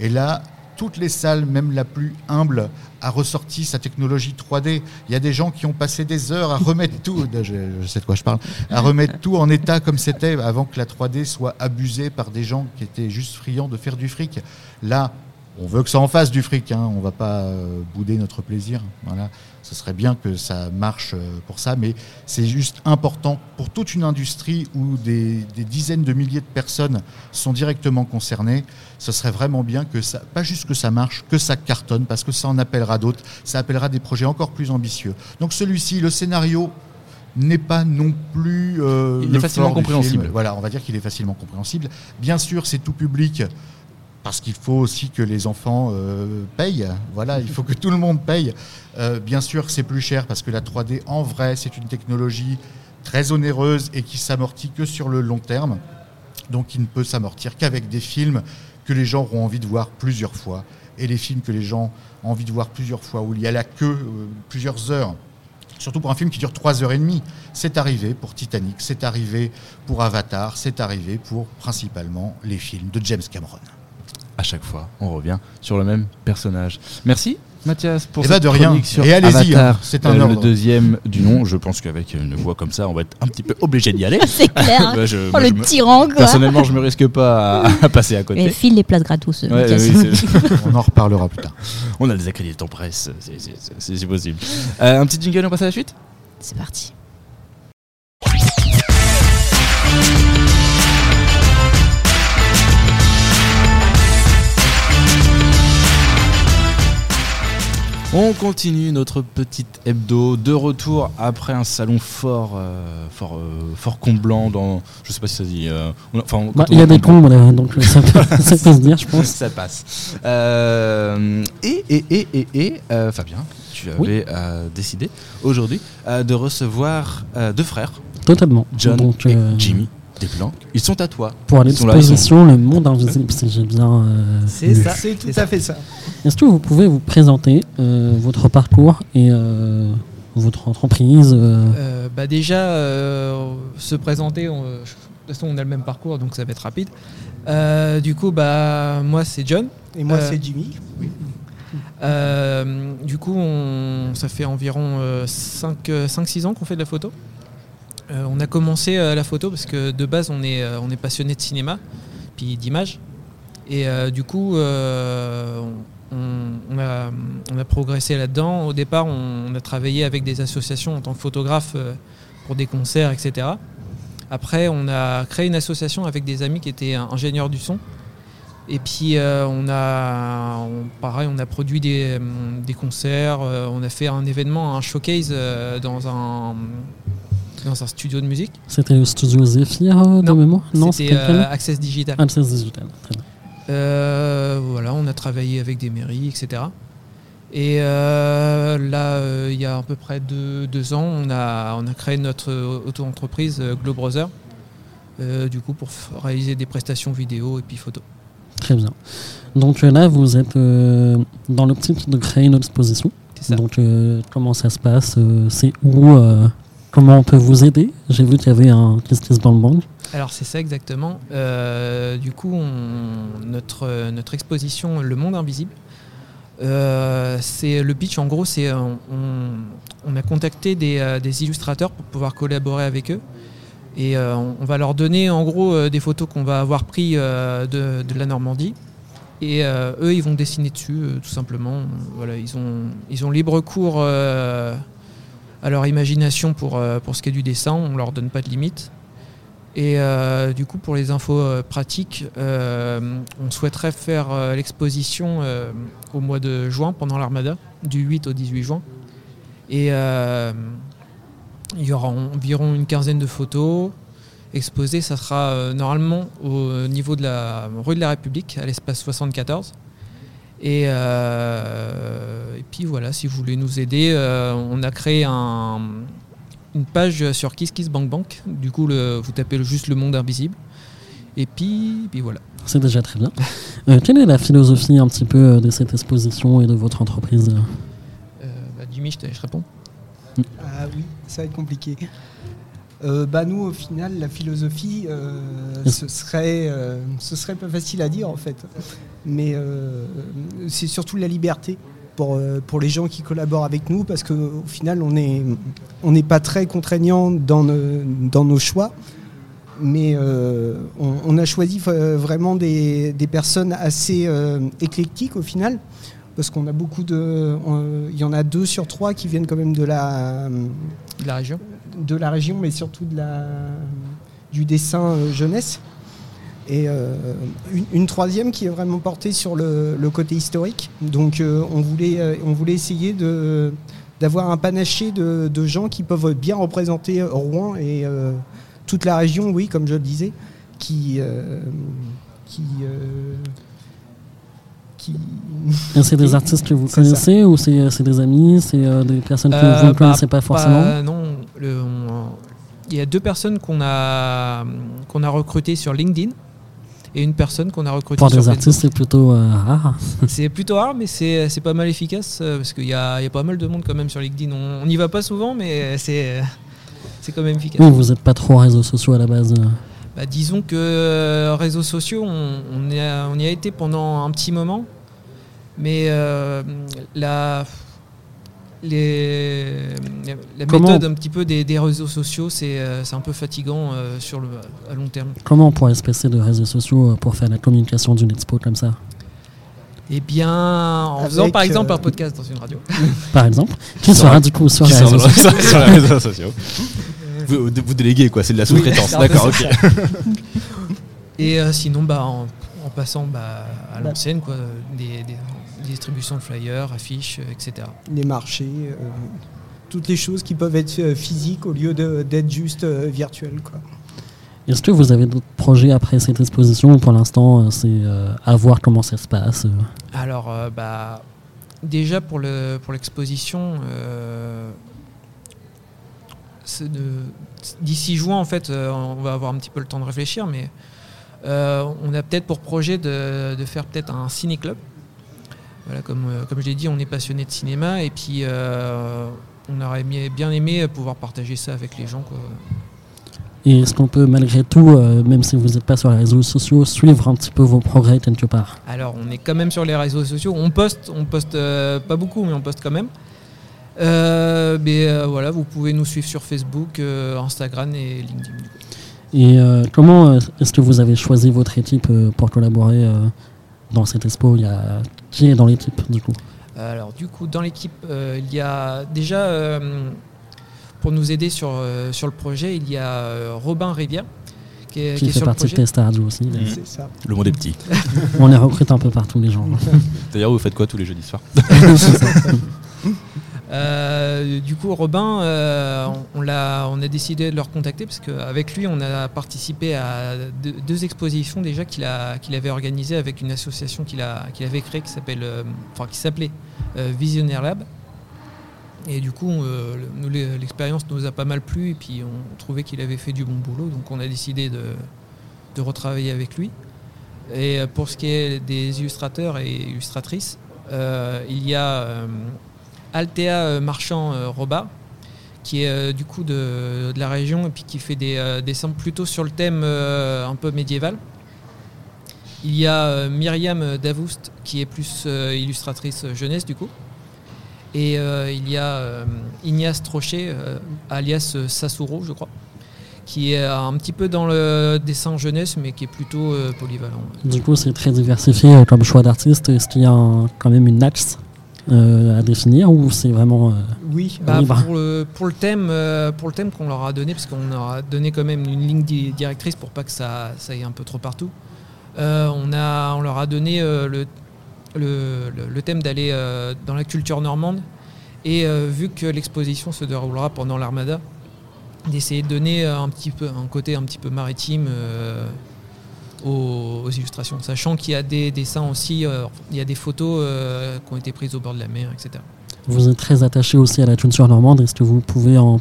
Et là, toutes les salles, même la plus humble, a ressorti sa technologie 3D. Il y a des gens qui ont passé des heures à remettre tout, *laughs* à remettre tout en état comme c'était avant que la 3D soit abusée par des gens qui étaient juste friands de faire du fric. Là, on veut que ça en fasse du fric, hein. on va pas euh, bouder notre plaisir. Voilà. Ce serait bien que ça marche euh, pour ça, mais c'est juste important pour toute une industrie où des, des dizaines de milliers de personnes sont directement concernées. Ce serait vraiment bien que ça, pas juste que ça marche, que ça cartonne, parce que ça en appellera d'autres, ça appellera des projets encore plus ambitieux. Donc celui-ci, le scénario n'est pas non plus euh, Il est le facilement compréhensible. Voilà, on va dire qu'il est facilement compréhensible. Bien sûr, c'est tout public. Parce qu'il faut aussi que les enfants euh, payent. Voilà, il faut que tout le monde paye. Euh, bien sûr, c'est plus cher parce que la 3D, en vrai, c'est une technologie très onéreuse et qui s'amortit que sur le long terme. Donc, il ne peut s'amortir qu'avec des films que les gens auront envie de voir plusieurs fois. Et les films que les gens ont envie de voir plusieurs fois, où il y a la queue euh, plusieurs heures. Surtout pour un film qui dure 3 heures et demie. C'est arrivé pour Titanic, c'est arrivé pour Avatar, c'est arrivé pour principalement les films de James Cameron. À chaque fois, on revient sur le même personnage. Merci Mathias pour Eh cette ben, de rien. sur Et allez-y, Avatar, hein, c'est un euh, le ordre. deuxième du nom. Je pense qu'avec une voix comme ça, on va être un petit peu obligé d'y aller. *laughs* C'est clair. *laughs* Bah, je- oh, moi, le je me- tyran, quoi. Personnellement, je me risque pas à, à *laughs* passer à Et côté. file les places gratos. Ouais, oui, On en reparlera plus tard. on a des accréditants en presse, c'est possible. Euh, un petit jingle, on passe à la suite? C'est parti. On continue notre petite hebdo de retour après un salon fort, euh, fort, euh, fort comblant dans. Je sais pas si ça dit. euh, on- enfin, Bah, Il y a des combles, là, donc ça peut, *laughs* ça peut se dire, je pense. ça passe. Et et et et et Fabien, tu avais Oui. décidé aujourd'hui de recevoir deux frères, Totalement. John donc, et euh, Jimmy Desplanques. Ils sont à toi. Pour Ils sont là, Le Monde Invisible, si j'ai bien. euh, C'est ça, c'est tout à fait ça. Est-ce que vous pouvez vous présenter euh, votre parcours et euh, votre entreprise euh, Euh, bah déjà, euh, se présenter, on- de toute façon on a le même parcours donc ça va être rapide. Euh, du coup, bah, moi c'est John. Et moi, Euh, c'est Jimmy. Euh, du coup, on, ça fait environ 5-6 ans qu'on fait de la photo. Euh, on a commencé euh, la photo parce que de base on est, euh, on est passionné de cinéma, puis d'image. Et du coup, on, a, progressé là-dedans. Au départ, on, a travaillé avec des associations en tant que photographe pour des concerts, etc. Après, on a créé une association avec des amis qui étaient ingénieurs du son. Et puis, on a, pareil, on a produit des, concerts. on a fait un événement, un showcase dans un, dans un studio de musique. C'était le studio Zephyr euh, de Non, mémoire C'était lequel euh, Access Digital. Access Digital. Très bien. Euh, voilà, on a travaillé avec des mairies, etc. Et euh, là, il y a à peu près deux, deux ans, on a, on a créé notre auto-entreprise Glow Brother, euh, du coup pour réaliser des prestations vidéo et puis photo. Très bien. Donc là, vous êtes dans l'optique de créer une exposition. C'est ça. Donc euh, comment ça se passe euh, C'est où euh, Comment on peut vous aider J'ai vu qu'il y avait un Kiss Kiss Bang Bang. Alors c'est ça exactement. Euh, du coup, notre, exposition Le Monde Invisible, Euh, c'est le pitch en gros c'est euh, on, a contacté des, illustrateurs pour pouvoir collaborer avec eux et on, va leur donner en gros des photos qu'on va avoir pris euh, de, de la Normandie et eux ils vont dessiner dessus tout simplement voilà ils ont ils ont libre cours à leur imagination pour, euh, pour ce qui est du dessin on leur donne pas de limite et euh, du coup, pour les infos euh, pratiques, on souhaiterait faire l'exposition au mois de juin, pendant l'Armada, du 8 au 18 juin. Et il y aura environ une quinzaine de photos exposées. Ça sera normalement au niveau de la rue de la République, à l'espace 74. Et, euh, et puis voilà, si vous voulez nous aider, euh, on a créé un, une page sur Kiss Kiss Bank Bank. Du coup, le- vous tapez juste le monde invisible. Et puis, puis voilà. C'est déjà très bien. Euh, quelle est la philosophie un petit peu de cette exposition et de votre entreprise bah, Jimmy, je, te- je réponds. Ah oui, ça va être compliqué. Euh, bah nous, au final, la philosophie, euh, ce, serait, euh, ce serait pas facile à dire en fait. Mais c'est surtout la liberté pour, les gens qui collaborent avec nous parce qu'au final, on n'est pas très contraignant dans, nos- choix. Mais on, a choisi vraiment des, personnes assez éclectiques au final. Parce qu'on a beaucoup de. Il y en a deux sur trois qui viennent quand même De la région. De la région, mais surtout de la, du dessin euh, jeunesse. Et euh, une, une troisième qui est vraiment portée sur le, le côté historique. Donc euh, on, voulait, euh, on voulait essayer de, d'avoir un panaché de, de gens qui peuvent bien représenter Rouen et euh, toute la région, oui, comme je le disais, qui... euh, qui euh, qui... *laughs* Et c'est des *laughs* artistes que vous C'est connaissez ou c'est c'est des amis, c'est euh, des personnes que Euh, vous ne bah, connaissez pas forcément? Bah, non, le- on- il y a deux personnes qu'on a, qu'on a recrutées sur LinkedIn et une personne qu'on a recrutée Pour sur des artistes, c'est plutôt euh, rare. *laughs* C'est plutôt rare, mais c'est pas mal efficace euh, parce qu'il y a, y a pas mal de monde quand même sur LinkedIn. On n'y va pas souvent, mais c'est c'est quand même efficace. Oui, vous n'êtes pas trop réseaux sociaux à la base. euh. Bah, disons que réseaux sociaux, on, on y a, on y a été pendant un petit moment, mais euh, la, les, la Comment- méthode un petit peu des, des réseaux sociaux, c'est euh, c'est un peu fatigant euh, sur le, à long terme. Comment on pourrait se passer de réseaux sociaux euh, pour faire la communication d'une expo comme ça? Eh bien, en Avec, faisant par exemple euh, un podcast dans une radio. *laughs* Par exemple Qui sera du coup sur les réseaux sociaux? sur sur les réseaux *laughs* sociaux. Vous, vous déléguez quoi, c'est de la sous-traitance. D'accord, ok. Et euh, sinon, bah, en, en passant bah, à Bah. l'ancienne, quoi, des, des- des distributions de flyers, affiches, euh, etc. les marchés, euh, toutes les choses qui peuvent être euh, physiques au lieu de- d'être juste euh, virtuelles. Quoi. Est-ce que vous avez d'autres projets après cette exposition ou pour l'instant c'est euh, à voir comment ça se passe Alors, euh, bah, déjà pour le pour l'exposition, euh, d'ici juin, en fait, euh, on va avoir un petit peu le temps de réfléchir, mais euh, on a peut-être pour projet de, de faire peut-être un ciné-club. Voilà, comme, euh, comme je l'ai dit, on est passionné de cinéma et puis euh, on aurait bien aimé pouvoir partager ça avec les gens. Quoi. Et est-ce qu'on peut malgré tout, euh, même si vous n'êtes pas sur les réseaux sociaux, suivre un petit peu vos progrès quelque part? Alors, on est quand même sur les réseaux sociaux. On poste, on poste euh, pas beaucoup, mais on poste quand même. Euh, mais voilà, vous pouvez nous suivre sur Facebook, Instagram et LinkedIn. Et comment est-ce que vous avez choisi votre équipe pour collaborer dans cette expo? Il y a... Qui est dans l'équipe du coup Alors, du coup, dans l'équipe, euh, il y a déjà, euh, pour nous aider sur, euh, sur le projet, il y a euh, Robin Rivière qui est, Qui qui est fait le partie de. Test Radio aussi. Mhm. C'est ça. Le monde est petit. On les recrute un peu partout les gens. D'ailleurs, vous faites quoi tous les jeudis soirs *laughs* *laughs* Euh, du coup, Robin, euh, on, l'a- on a décidé de le recontacter parce qu'avec lui, on a participé à deux, expositions déjà qu'il a- avait organisées avec une association qu'il a- avait créée qui euh, enfin, s'appelait Visionnaire Lab. Et du coup, l'expérience nous a pas mal plu et puis on trouvait qu'il avait fait du bon boulot, donc on a décidé de, retravailler avec lui. Et pour ce qui est des illustrateurs et illustratrices, il y a Altea euh, Marchand euh, qui est euh, du coup de, la région et puis qui fait des dessins plutôt sur le thème un peu médiéval. Il y a Myriam Davoust qui est plus illustratrice jeunesse du coup. Et il y a Ignace Trochet, alias Sasuro, je crois, qui est un petit peu dans le dessin jeunesse, mais qui est plutôt polyvalent. Du coup, c'est très diversifié comme choix d'artiste. Est-ce qu'il y a quand même une axe? Euh, à définir ou c'est vraiment. euh, Oui, Bah, pour, le, pour le thème, euh, pour le thème qu'on leur a donné, parce qu'on leur a donné quand même une ligne di- directrice pour pas que ça, ça aille un peu trop partout. on, a, on leur a donné le, le, le- thème d'aller dans la culture normande. Et vu que l'exposition se déroulera pendant l'Armada, d'essayer de donner un petit peu un côté un petit peu maritime aux, aux illustrations, sachant qu'il y a des dessins aussi, euh, il y a des photos euh, qui ont été prises au bord de la mer, etc. Vous êtes très attaché aussi à la culture normande. Est-ce que vous pouvez en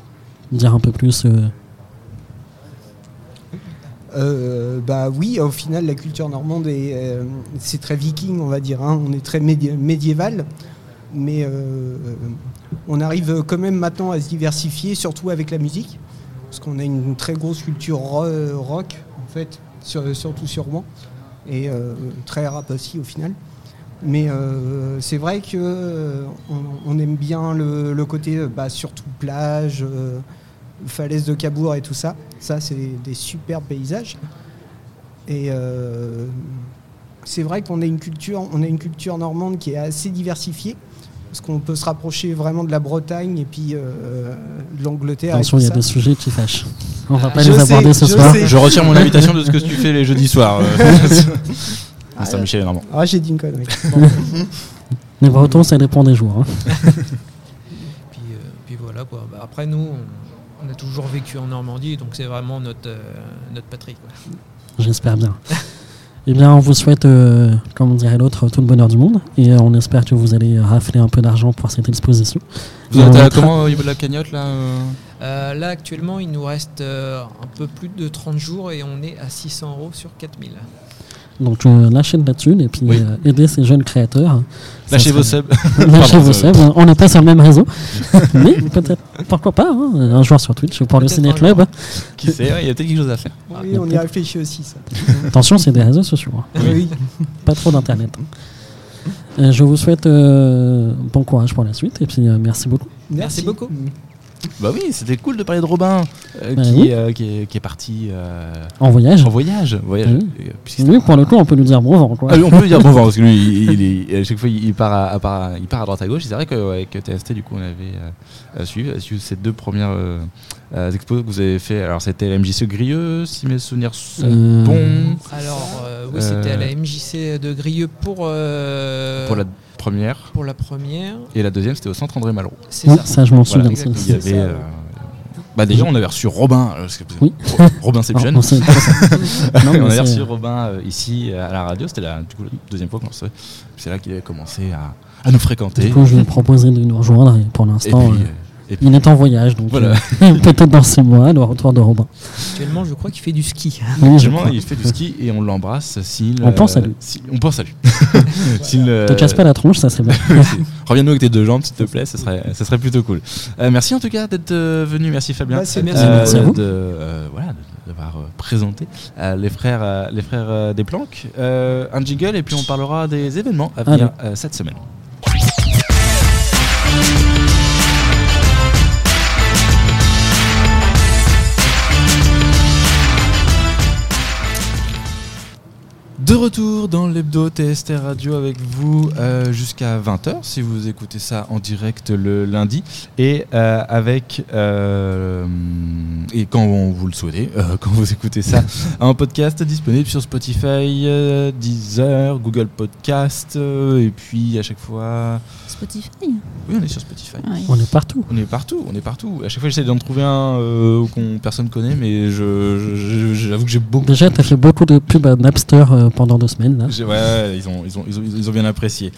dire un peu plus euh, Euh, bah oui, au final, la culture normande est, euh, c'est très viking, on va dire. hein. On est très médi- médiéval, mais euh, on arrive quand même maintenant à se diversifier, surtout avec la musique, parce qu'on a une très grosse culture ro- rock, en fait, sur- surtout sur Rouen, et euh, très rap aussi au final. Mais euh, c'est vrai que euh, on, aime bien le, côté, bah, surtout plage. falaise de Cabourg et tout ça. Ça, c'est des superbes paysages. Et c'est vrai qu'on a une culture normande qui est assez diversifiée, parce qu'on peut se rapprocher vraiment de la Bretagne et puis euh, de l'Angleterre. et Attention, il y a des sujets qui fâchent. On va Ah, pas je les sais, aborder ce je soir. sais. Je retire mon *laughs* invitation de ce que tu fais les jeudis soirs. *laughs* Ah, Saint-Michel, vraiment. Ah, j'ai dit une connerie. *laughs* Les Bretons, ça dépend des jours. hein. Puis, euh, puis voilà quoi. Bah, après nous, on, on a toujours vécu en Normandie, donc c'est vraiment notre, euh, notre patrie. J'espère bien. Eh bien, on vous souhaite, euh, comme dirait l'autre, tout le bonheur du monde. Et euh, on espère que vous allez rafler un peu d'argent pour cette exposition. Vous êtes à comment au niveau de la cagnotte là euh Euh, là actuellement, il nous reste euh, un peu plus de 30 jours et on est à 600 euros sur 4000. Donc, euh, lâchez de la thune et puis Oui. euh, aidez ces jeunes créateurs. *laughs* Lâchez vos subs. Lâchez Pardon, vos subs. On n'est pas sur le même réseau. *laughs* Mais peut-être, pourquoi pas, hein, un joueur sur Twitch pour le Ciné Club. jour. Qui sait, il y a peut-être quelque chose à faire. Oui, on y réfléchit aussi, ça. *laughs* Attention, c'est des réseaux sociaux. hein. Oui. Pas trop d'internet. Euh, je vous souhaite euh, bon courage pour la suite et puis euh, merci beaucoup. Merci beaucoup. Bah oui, c'était cool de parler de Robin, euh, Bah qui, oui. euh, qui, est, qui est parti euh, En voyage. en voyage. voyage Oui. c'était Oui, pour le coup, on peut nous dire bon vent. Quoi. Ah on peut lui dire bon vent parce que lui, il, il est- *laughs* à chaque fois, il part à, à part- il part à droite à gauche. C'est vrai qu'avec TST, du coup, on avait euh, suivi, suivi ces deux premières expos que vous avez fait. Alors, c'était la MJC Grieux, si mes souvenirs sont Euh, bons. Alors euh, oui, Euh, c'était à la MJC de Grieux pour, euh, Pour la première. pour la première. Et la deuxième, c'était au centre André Malraux. C'est Oui, ça. ça, je m'en Voilà, souviens. Il y avait. C'est ça, euh, bah déjà, on avait reçu Robin. euh, parce que- Oui. *laughs* Robin Alors, Seption. on *laughs* on avait reçu Robin euh, ici à la radio. C'était la du coup, la deuxième fois qu'on le recevait. C'est là qu'il avait commencé à, à nous fréquenter. Du coup, je vais proposer de nous rejoindre et pour et l'instant, puis, et puis- il est en voyage, donc Voilà. euh, *laughs* peut-être dans six mois, le retour de Robin. Actuellement, je crois qu'il fait du ski. Oui, Actuellement, il fait du ski et on l'embrasse s'il. On pense à lui. si- on pense à lui. *laughs* S'il, euh, Te casse pas la tronche, ça c'est bien. *laughs* Reviens-nous avec tes deux jambes, s'il te plaît, ce serait, serait plutôt cool. Euh, merci en tout cas d'être euh, venu, merci Fabien. Bah, Merci, Euh, merci à vous. de, euh, voilà, de- d'avoir euh, présenté euh, les frères, euh, les frères euh, des planques. Euh, un jingle et puis on parlera des événements à venir euh, cette semaine. De retour dans l'hebdo TST Radio avec vous euh, jusqu'à 20h si vous écoutez ça en direct le lundi et euh, avec euh, et quand on vous le souhaitez euh, quand vous écoutez ça *laughs* un podcast disponible sur Spotify, Deezer, Google Podcast euh, et puis à chaque fois Spotify. oui on est sur Spotify. Ouais. On est partout. On est partout, on est partout. À chaque fois, j'essaie d'en trouver un euh, qu'on personne connaît, mais je, j'avoue que j'ai beaucoup. Déjà, tu as fait beaucoup de pubs à Napster euh, pendant deux semaines. Là. Ouais, ils ont, ils ont, ils ont, ils ont bien apprécié.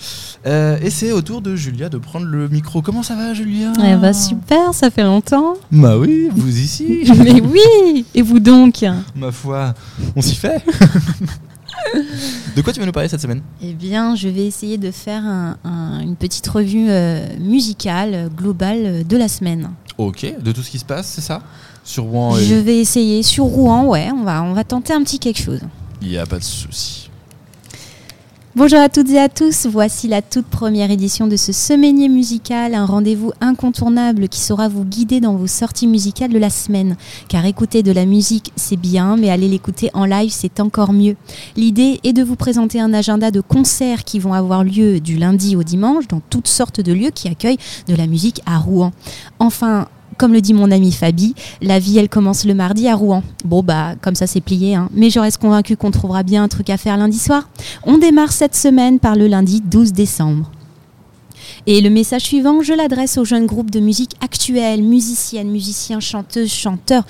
Euh, et c'est au tour de Julia de prendre le micro. Comment ça va, Julia? Eh bah super, ça fait longtemps. Bah oui, vous ici. *laughs* Mais oui Et vous donc? Ma foi, on s'y fait. *laughs* de quoi tu vas nous parler cette semaine? Eh bien, je vais essayer de faire un- un- une petite revue euh, musicale euh, globale de la semaine. Ok, de tout ce qui se passe, c'est ça? Sur Rouen, et- Je vais essayer sur Rouen, ouais, on va, on va tenter un petit quelque chose. Il n'y a pas de souci. Bonjour à toutes et à tous, voici la toute première édition de ce semainier musical, un rendez-vous incontournable qui saura vous guider dans vos sorties musicales de la semaine. Car écouter de la musique, c'est bien, mais aller l'écouter en live, c'est encore mieux. L'idée est de vous présenter un agenda de concerts qui vont avoir lieu du lundi au dimanche dans toutes sortes de lieux qui accueillent de la musique à Rouen. Enfin, comme le dit mon ami Fabi, la vie elle commence le mardi à Rouen. Bon bah comme ça c'est plié, hein. mais je reste convaincu qu'on trouvera bien un truc à faire lundi soir. On démarre cette semaine par le lundi 12 décembre. Et le message suivant, je l'adresse aux jeunes groupes de musique actuels, musiciennes, musiciens, chanteuses, chanteurs,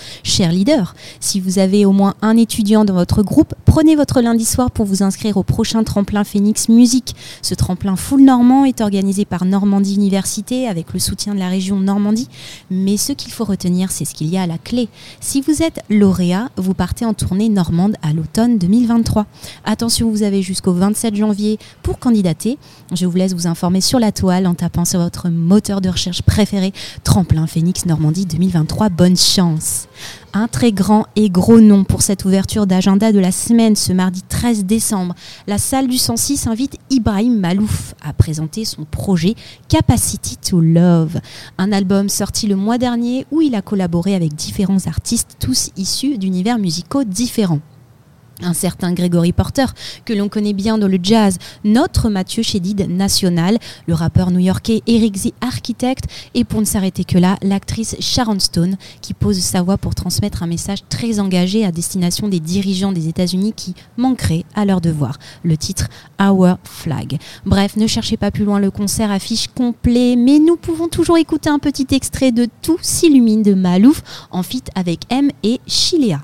leaders. Si vous avez au moins un étudiant dans votre groupe, prenez votre lundi soir pour vous inscrire au prochain tremplin Phoenix Musique. Ce tremplin full normand est organisé par Normandie Université avec le soutien de la région Normandie. Mais ce qu'il faut retenir, c'est ce qu'il y a à la clé. Si vous êtes lauréat, vous partez en tournée normande à l'automne 2023. Attention, vous avez jusqu'au 27 janvier pour candidater. Je vous laisse vous informer sur la toile en tapant sur votre moteur de recherche préféré Tremplin Phoenix Normandie 2023. Bonne chance un très grand et gros nom pour cette ouverture d'agenda de la semaine ce mardi 13 décembre. La salle du 106 invite Ibrahim Malouf à présenter son projet Capacity to Love, un album sorti le mois dernier où il a collaboré avec différents artistes, tous issus d'univers musicaux différents un certain Gregory Porter, que l'on connaît bien dans le jazz, notre Mathieu Chédid national, le rappeur new-yorkais Eric Z Architect, et pour ne s'arrêter que là, l'actrice Sharon Stone, qui pose sa voix pour transmettre un message très engagé à destination des dirigeants des États-Unis qui manqueraient à leur devoir. Le titre Our Flag. Bref, ne cherchez pas plus loin, le concert affiche complet, mais nous pouvons toujours écouter un petit extrait de Tout s'illumine de Malouf en fit avec M et Chilea.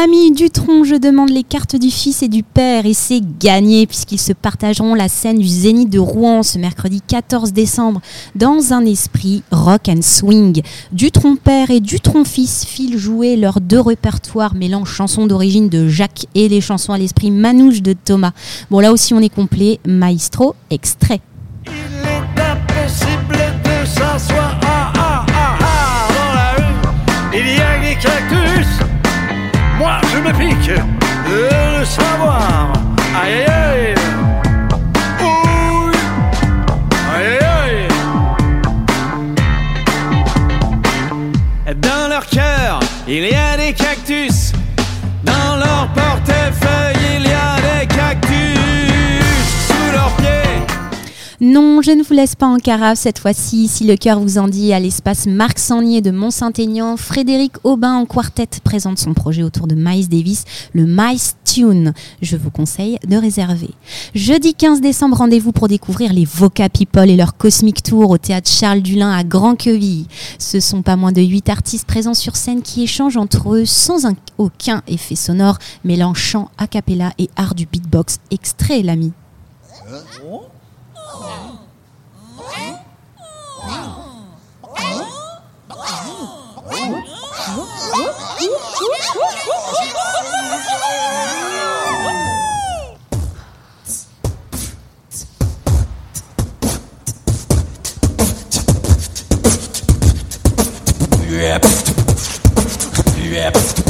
Famille Dutron, je demande les cartes du fils et du père et c'est gagné puisqu'ils se partageront la scène du Zénith de Rouen ce mercredi 14 décembre dans un esprit rock and swing. Dutron père et Dutron fils filent jouer leurs deux répertoires mêlant chansons d'origine de Jacques et les chansons à l'esprit manouche de Thomas. Bon là aussi on est complet, maestro extrait. Me pique de le savoir. Non, je ne vous laisse pas en carafe cette fois-ci. Si le cœur vous en dit, à l'espace Marc Sangnier de Mont-Saint-Aignan, Frédéric Aubin en quartet présente son projet autour de Miles Davis, le Miles Tune. Je vous conseille de réserver. Jeudi 15 décembre, rendez-vous pour découvrir les Voca People et leur Cosmic Tour au théâtre Charles Dulin à Grand-Queville. Ce sont pas moins de 8 artistes présents sur scène qui échangent entre eux sans un- aucun effet sonore, mêlant chant, a cappella et art du beatbox. Extrait, l'ami. Yep. Yep.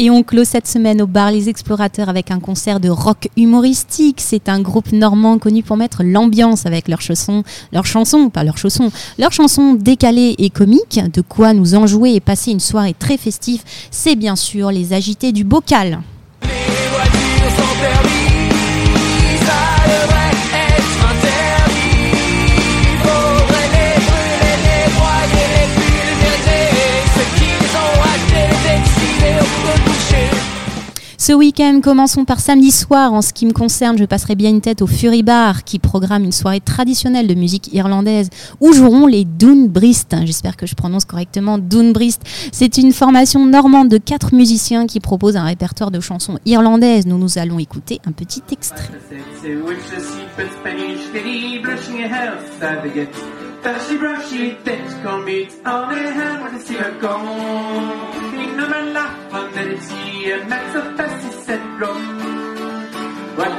Et on clôt cette semaine au bar Les Explorateurs avec un concert de rock humoristique. C'est un groupe normand connu pour mettre l'ambiance avec leurs chansons, leurs chansons, pas leurs chaussons, leurs chansons décalées et comiques. De quoi nous enjouer et passer une soirée très festive. C'est bien sûr les agités du bocal. Ce week-end, commençons par samedi soir. En ce qui me concerne, je passerai bien une tête au Fury Bar qui programme une soirée traditionnelle de musique irlandaise où joueront les Doonbrist. J'espère que je prononce correctement Doonbrist. C'est une formation normande de quatre musiciens qui propose un répertoire de chansons irlandaises. Nous nous allons écouter un petit extrait.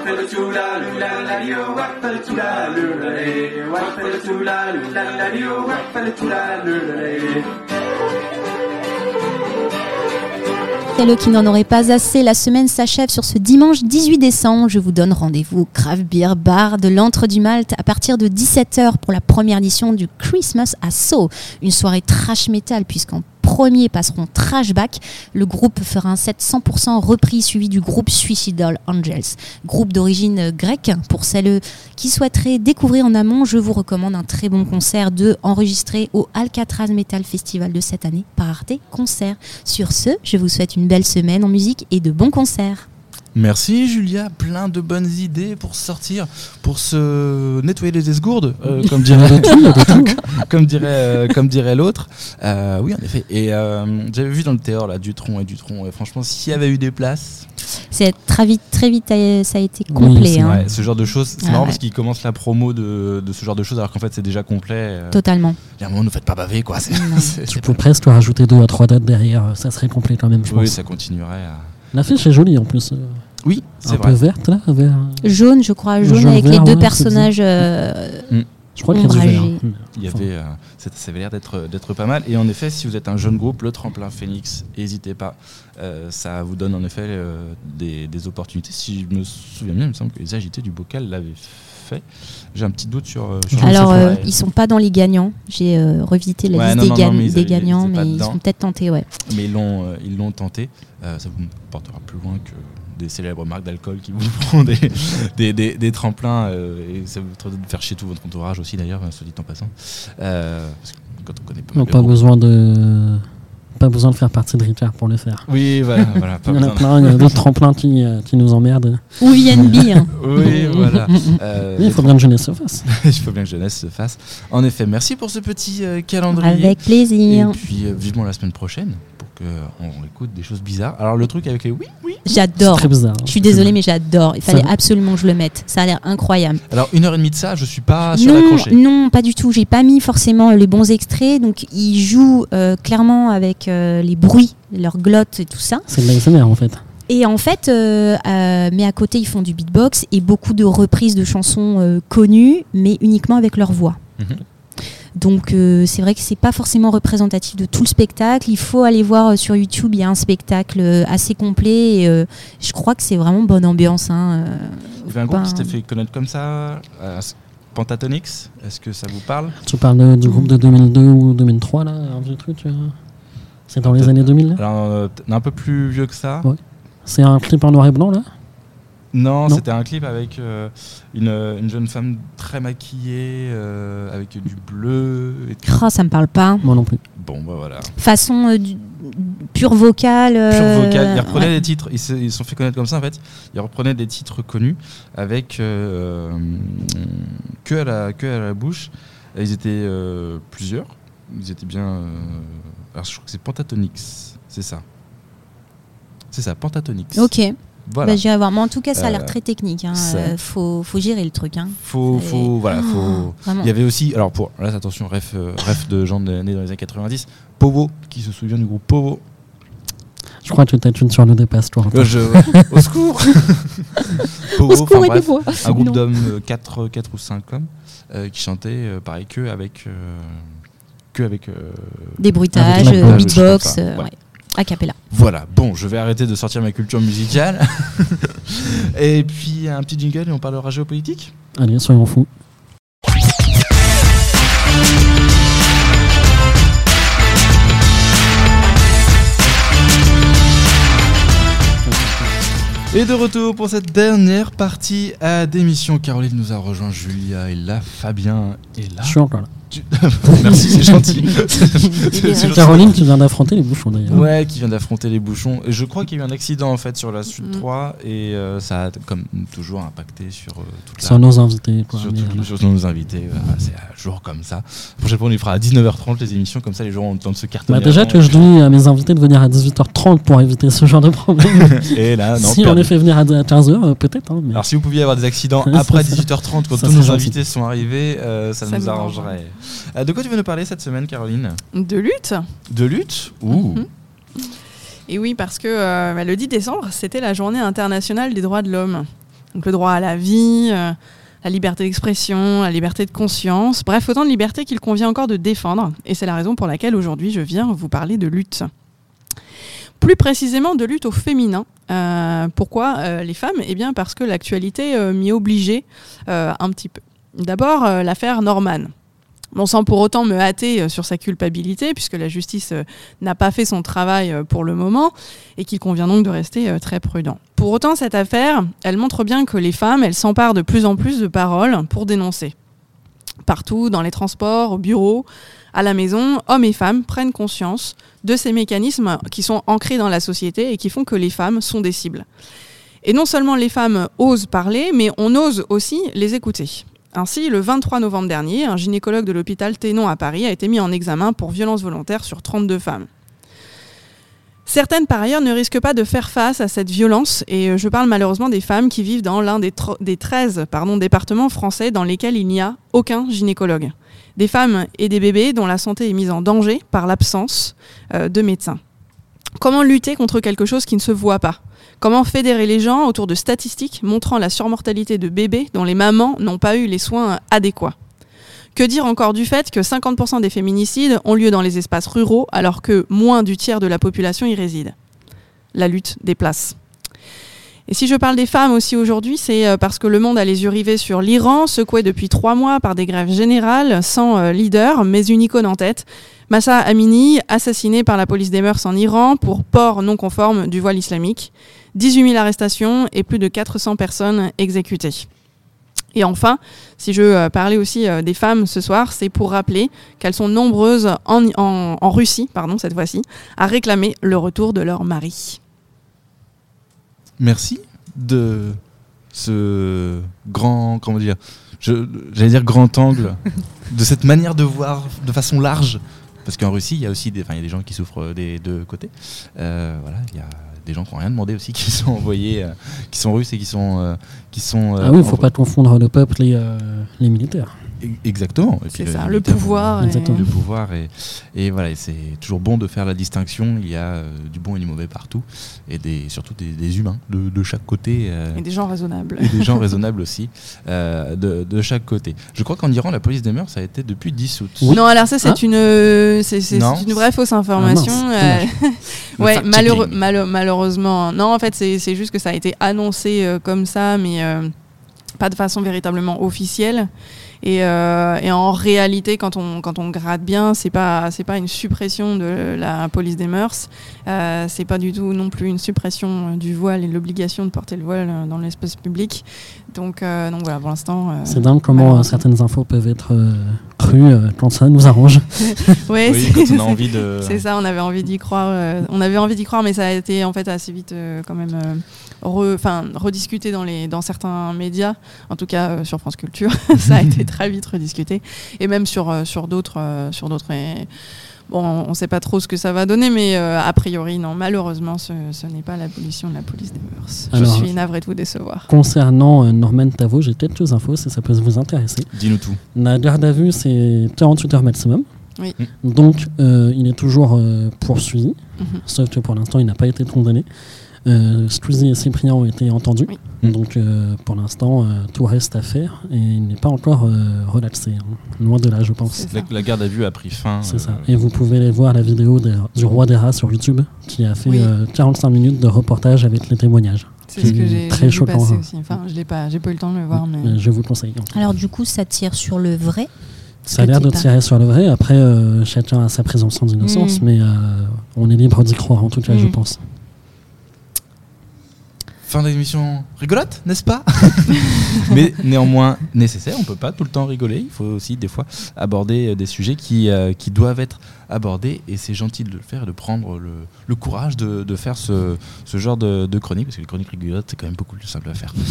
Wappalutula lula la dio Wappalutula lula le Wappalutula lula la dio Wappalutula lula le Quel qui n'en aurait pas assez, la semaine s'achève sur ce dimanche 18 décembre. Je vous donne rendez-vous au Craft Beer Bar de l'Antre du Malte à partir de 17h pour la première édition du Christmas à Sceaux. Une soirée trash metal puisqu'en premier passeront Trashback. Le groupe fera un set 100% repris suivi du groupe Suicidal Angels. Groupe d'origine grecque. Pour celles qui souhaiteraient découvrir en amont, je vous recommande un très bon concert de enregistré au Alcatraz Metal Festival de cette année par Arte Concert. Sur ce, je vous souhaite une belle semaine en musique et de bons concerts. Merci Julia, plein de bonnes idées pour sortir, pour se nettoyer les esgourdes, euh, comme dirait *laughs* *laughs* comme dirait, euh, comme dirait l'autre. Euh, oui, en effet. Et euh, j'avais vu dans le théâtre là Dutron et Dutron. Et franchement, s'il y avait eu des places, C'est très vite, très vite, ça a été Oui, complet. hein. ouais, ce genre de choses, c'est Ah marrant ouais. parce qu'ils commencent la promo de, de ce genre de choses alors qu'en fait c'est déjà complet. euh, Totalement. Il y a un moment, ne faites pas baver quoi. C'est- Non. *laughs* c'est- Tu c'est peux pas- presque rajouter deux à trois dates derrière, ça serait complet quand même, je Oui, pense. ça continuerait à. L'affiche est jolie en plus. Oui, un c'est peu vrai. verte là. vert. Jaune, je crois, jaune, Jaune avec vert, les deux ouais, personnages. euh, Je crois qu'il y. Ombragé. Mm. Il y avait, euh, ça, ça avait l'air d'être d'être pas mal. Et en effet, si vous êtes un jeune groupe, le tremplin Phoenix, n'hésitez pas. Euh, ça vous donne en effet euh, des, des opportunités. Si je me souviens bien, il me semble que les agités du bocal l'avaient fait. J'ai un petit doute sur. sur Alors, euh, ils sont pas dans les gagnants. J'ai euh, revisité la Ouais, liste non, des, non, ga- non, mais ils des avaient- ils gagnants, mais ils dedans. sont peut-être tentés, ouais. Mais ils l'ont euh, ils l'ont tenté. Euh, ça vous portera plus loin que des célèbres marques d'alcool qui vous *laughs* font des, des, des- des tremplins. euh, et ça vous permet de faire chier tout votre entourage aussi, d'ailleurs, soit dit en passant. Euh, parce que quand on connaît pas, pas besoin de pas besoin de faire partie de Richard pour le faire. Oui, voilà, *laughs* voilà. Pas Il y en a plein, il y a d'autres tremplins qui, euh, qui nous emmerdent. Ou VNB. hein. *laughs* Oui, voilà. Euh, Oui, il faut bien que jeunesse se fasse. il faut bien que jeunesse se fasse. En effet, merci pour ce petit euh, calendrier. Avec Et plaisir. puis euh, vivement la semaine prochaine qu'on écoute des choses bizarres. Alors le truc avec les oui, oui. J'adore. très bizarre. Je suis désolée, mais j'adore. Il fallait absolument que je le mette. Ça a l'air incroyable. Alors une heure et demie de ça, je suis pas sûr Non, non, pas du tout. J'ai pas mis forcément les bons extraits. Donc, ils jouent euh, clairement avec euh, les bruits, leurs glottes et tout ça. C'est de l'ASMR en fait. Et en fait, euh, euh, mais à côté, ils font du beatbox et beaucoup de reprises de chansons euh, connues, mais uniquement avec leur voix. Mhm. Donc euh, c'est vrai que c'est pas forcément représentatif de tout le spectacle. Il faut aller voir euh, sur YouTube, il y a un spectacle euh, assez complet. Et, euh, je crois que c'est vraiment bonne ambiance. hein, Il y avait un groupe qui s'était fait connaître comme ça, Pentatonix. Est-ce que ça vous parle? Tu parles de- du groupe de 2002 ou 2003 là, un vieux truc. C'est dans les années 2000 là? Alors euh, un peu plus vieux que ça. Ouais. C'est un clip en noir et blanc là? Non, Non. c'était un clip avec euh, une, une jeune femme très maquillée, euh, avec du bleu. Et. Ah, ça me parle pas. Moi non plus. Bon, bah voilà. Façon euh, du- pure vocale. Pure euh, vocal. Ils reprenaient ouais. des titres. Ils se, ils se sont fait connaître comme ça en fait. Ils reprenaient des titres connus avec euh, que à la que à la bouche. Et ils étaient euh, plusieurs. Ils étaient bien. euh, alors je crois que c'est Pentatonix. C'est ça. C'est ça, Pentatonix. Ok, Voilà. bah, j'irai voir. Mais en tout cas, ça a l'air Euh, très technique. hein. ça- Euh, faut, faut gérer le truc. Hein. faut, C'est- faut, voilà, faut. Oh, vraiment. Il y avait aussi, alors pour, là attention, ref, euh, ref de gens de- nés dans les années 90, Povo, qui se souvient du groupe Povo. Je crois que peut-être une sur le dépasse toi. Euh, je- *laughs* au secours *laughs* Povo, Au secours, bref, un groupe d'hommes, 4, ou 5 hommes, euh, qui chantaient euh, pareil que avec. euh, que avec. euh, Des bruitages, beatbox, euh, ouais. A cappella. Voilà, bon, je vais arrêter de sortir ma culture musicale. *laughs* et puis un petit jingle et on parlera géopolitique Allez, soyons fous. Et de retour pour cette dernière partie à d'émission. Caroline nous a rejoint, Julia est là, Fabien est là. Je suis encore là. Tu- *laughs* Merci, c'est gentil. C'est gentil. Caroline, tu viens d'affronter les bouchons d'ailleurs. Ouais, qui vient d'affronter les bouchons. Et je crois qu'il y a eu un accident en fait sur la Sud Mm. 3 et euh, ça a comme toujours impacté sur euh, toute la. Nos invités. Quoi, sur, tout- euh, sur nos invités, c'est un jour comme ça. La prochaine fois, on lui fera à 19h30 les émissions, comme ça les gens ont le temps de se cartonner. bah, déjà avant. que je dis à mes invités de venir à 18h30 pour éviter ce genre de problème. *laughs* Et là, non, si on les fait venir à 15h, peut-être. hein, mais- Alors si vous pouviez avoir des accidents *laughs* après ça- 18h30 quand ça, tous nos gentil. invités sont arrivés, euh, ça, Ça nous nous arrangerait. Euh, de quoi tu veux nous parler cette semaine, Caroline De lutte De lutte Ouh. Mhm. Et oui, parce que euh, bah, le 10 décembre, c'était la journée internationale des droits de l'homme. Donc le droit à la vie, euh, la liberté d'expression, la liberté de conscience, bref, autant de libertés qu'il convient encore de défendre. Et c'est la raison pour laquelle aujourd'hui je viens vous parler de lutte. Plus précisément de lutte au féminin. Euh, pourquoi les femmes? Eh bien parce que l'actualité m'y obligeait un petit peu. D'abord, l'affaire Norman. Bon, sans pour autant me hâter euh, sur sa culpabilité, puisque la justice euh, n'a pas fait son travail euh, pour le moment, et qu'il convient donc de rester très prudent. Pour autant, cette affaire, elle montre bien que les femmes, elles s'emparent de plus en plus de paroles pour dénoncer. Partout, dans les transports, au bureau, à la maison, hommes et femmes prennent conscience de ces mécanismes qui sont ancrés dans la société et qui font que les femmes sont des cibles. Et non seulement les femmes osent parler, mais on ose aussi les écouter. Ainsi, le 23 novembre dernier, un gynécologue de l'hôpital Ténon à Paris a été mis en examen pour violence volontaire sur 32 femmes. Certaines, par ailleurs, ne risquent pas de faire face à cette violence, et euh, je parle malheureusement des femmes qui vivent dans l'un des, des 13 pardon, départements français dans lesquels il n'y a aucun gynécologue. Des femmes et des bébés dont la santé est mise en danger par l'absence euh, de médecins. Comment lutter contre quelque chose qui ne se voit pas? Comment fédérer les gens autour de statistiques montrant la surmortalité de bébés dont les mamans n'ont pas eu les soins adéquats? Que dire encore du fait que 50% des féminicides ont lieu dans les espaces ruraux alors que moins du tiers de la population y réside? La lutte des places. Et si je parle des femmes aussi aujourd'hui, c'est euh, parce que le monde a les yeux rivés sur l'Iran, secoué depuis trois mois par des grèves générales, sans euh, leader, mais une icône en tête. Massa Amini, assassiné par la police des mœurs en Iran pour port non conforme du voile islamique. 18 000 arrestations et plus de 400 personnes exécutées. Et enfin, si je euh, parlais aussi des femmes ce soir, c'est pour rappeler qu'elles sont nombreuses en Russie, pardon, cette fois-ci, à réclamer le retour de leur mari. Merci de ce grand, comment dire, j'allais dire grand angle, *laughs* de cette manière de voir de façon large. Parce qu'en Russie, il y a aussi des, enfin, il y a des gens qui souffrent des deux côtés. Euh, voilà, il y a des gens qui n'ont rien demandé aussi, *laughs* qui sont envoyés, euh, qui sont russes et qui sont, euh, qui sont. euh, Ah oui, il ne faut pas confondre le peuple et euh, les militaires. Exactement. Et C'est puis, ça, euh, le militaire, pouvoir euh, et- Le pouvoir et, et voilà, c'est toujours bon de faire la distinction. Il y a euh, du bon et du mauvais partout, et des, surtout des, des humains de, de chaque côté. euh, Et des gens raisonnables. et des gens *laughs* raisonnables aussi euh, de, de chaque côté. Je crois qu'en Iran, la police des mœurs, ça a été depuis 10 août. Oui. Non, alors ça, c'est Hein une, euh, c'est, une vraie fausse information. Ah, Euh, *laughs* Le ouais, malheureux- malo- malheureusement. Non, en fait, c'est, c'est juste que ça a été annoncé euh, comme ça, mais euh, pas de façon véritablement officielle. Et, euh, et en réalité, quand on, quand on gratte bien, c'est pas, c'est pas une suppression de la police des mœurs. Euh, c'est pas du tout non plus une suppression euh, du voile et l'obligation de porter le voile euh, dans l'espace public. Donc, euh, donc voilà, pour l'instant. euh, C'est dingue comment certaines infos peuvent être euh, crues euh, quand ça nous arrange. *laughs* Ouais, Oui, c'est- quand on a c'est- envie de. *laughs* C'est ça, on avait envie d'y croire. euh, on avait envie d'y croire, mais ça a été en fait assez vite euh, quand même euh, re- enfin, rediscuté dans, les, dans certains médias, en tout cas euh, sur France Culture. *laughs* ça a été *laughs* très vite rediscuté. Et même sur, euh, sur d'autres. euh, sur d'autres Bon, on ne sait pas trop ce que ça va donner, mais euh, a priori, non, malheureusement, ce, ce n'est pas l'abolition de la police des mœurs. Alors- Je suis navrée de vous décevoir. Concernant euh, Norman Tavo, j'ai quelques infos si ça peut vous intéresser. Dis-nous tout. La garde à vue, c'est 48 heures maximum. Oui. Donc, euh, il est toujours euh, poursuivi, Mhm. sauf que pour l'instant, il n'a pas été condamné. Euh, Squeezie et Cyprien ont été entendus. Oui. Donc, euh, pour l'instant, euh, tout reste à faire et il n'est pas encore euh, relaxé. hein. Loin de là, je pense. C'est La, garde à vue a pris fin. C'est euh, ça. Et vous pouvez aller voir la vidéo du roi des rats sur YouTube, qui a fait Oui. euh, 45 minutes de reportage avec les témoignages. C'est ce que C'est j'ai très choquant, passer hein. aussi. Enfin, je l'ai pas, j'ai pas eu le temps de le voir, mais. Je vous conseille. Alors du coup, ça tire sur le vrai. Ça a l'air de tirer sur le vrai. Après, euh, chacun a sa présomption d'innocence, Mm. mais euh, on est libre d'y croire, en tout cas, je Mm. pense. Fin d'émission rigolote, n'est-ce pas *laughs* Mais néanmoins nécessaire. On peut pas tout le temps rigoler. Il faut aussi des fois aborder euh, des sujets qui, euh, qui doivent être abordés. Et c'est gentil de le faire et de prendre le, le courage de, de faire ce, ce genre de, de chronique. Parce que les chroniques rigolotes, c'est quand même beaucoup plus simple à faire. *laughs*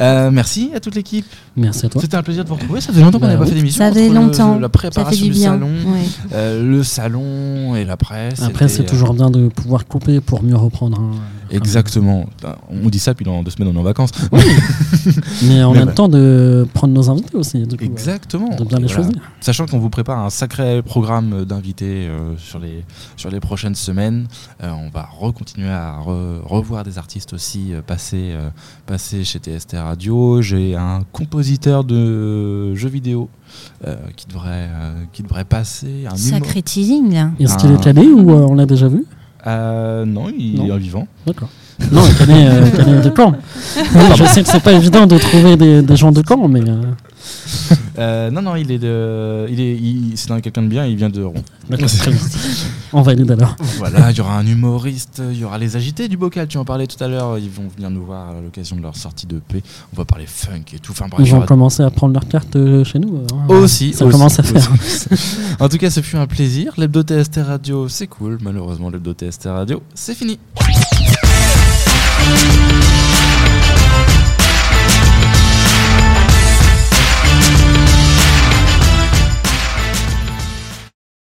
Euh, merci à toute l'équipe. Merci à toi. C'était un plaisir de vous retrouver. Ça faisait longtemps qu'on Bah n'avait pas fait d'émission. Ça fait entre le- longtemps. la Ça préparation fait du du bien. salon, Ouais. euh, le salon et la presse. Après, c'est toujours bien de pouvoir couper pour mieux reprendre. hein. euh, Exactement. On dit ça, puis dans deux semaines, on est en vacances. *laughs* Mais on Mais a bah. le temps de prendre nos invités aussi. Du coup, Exactement. De bien les Voilà. choisir. Sachant qu'on vous prépare un sacré programme d'invités euh, sur, les, sur les prochaines semaines. Euh, on va recontinuer à re- revoir des artistes aussi euh, passer, euh, passer chez TST Radio. J'ai un compositeur de jeux vidéo euh, qui, devrait, euh, qui devrait passer. Un Sacré teasing là. Est-ce qu'il est Ah. cané ou euh, on l'a déjà vu? Euh, non, il Non. est en vivant. D'accord. Non, il connaît, euh, il connaît. Oui, je sais que c'est pas évident de trouver des, des gens de Caen, mais euh, Euh, non, non, il est de, il est, il- c'est dans quelqu'un de bien. Il vient de Rouen. d'accord, très bien. On valide alors. Voilà, il y aura un humoriste, il y aura les agités du bocal, tu en parlais tout à l'heure, ils vont venir nous voir à l'occasion de leur sortie de paix. On va parler funk et tout. Enfin, bref, Ils y vont aura- commencer à prendre leur carte euh, chez nous. hein. Aussi, Ça aussi, commence à faire. aussi. *laughs* en tout cas, ce fut un plaisir. L'hebdo TST Radio, c'est cool. Malheureusement, l'hebdo TST Radio, c'est fini. Thank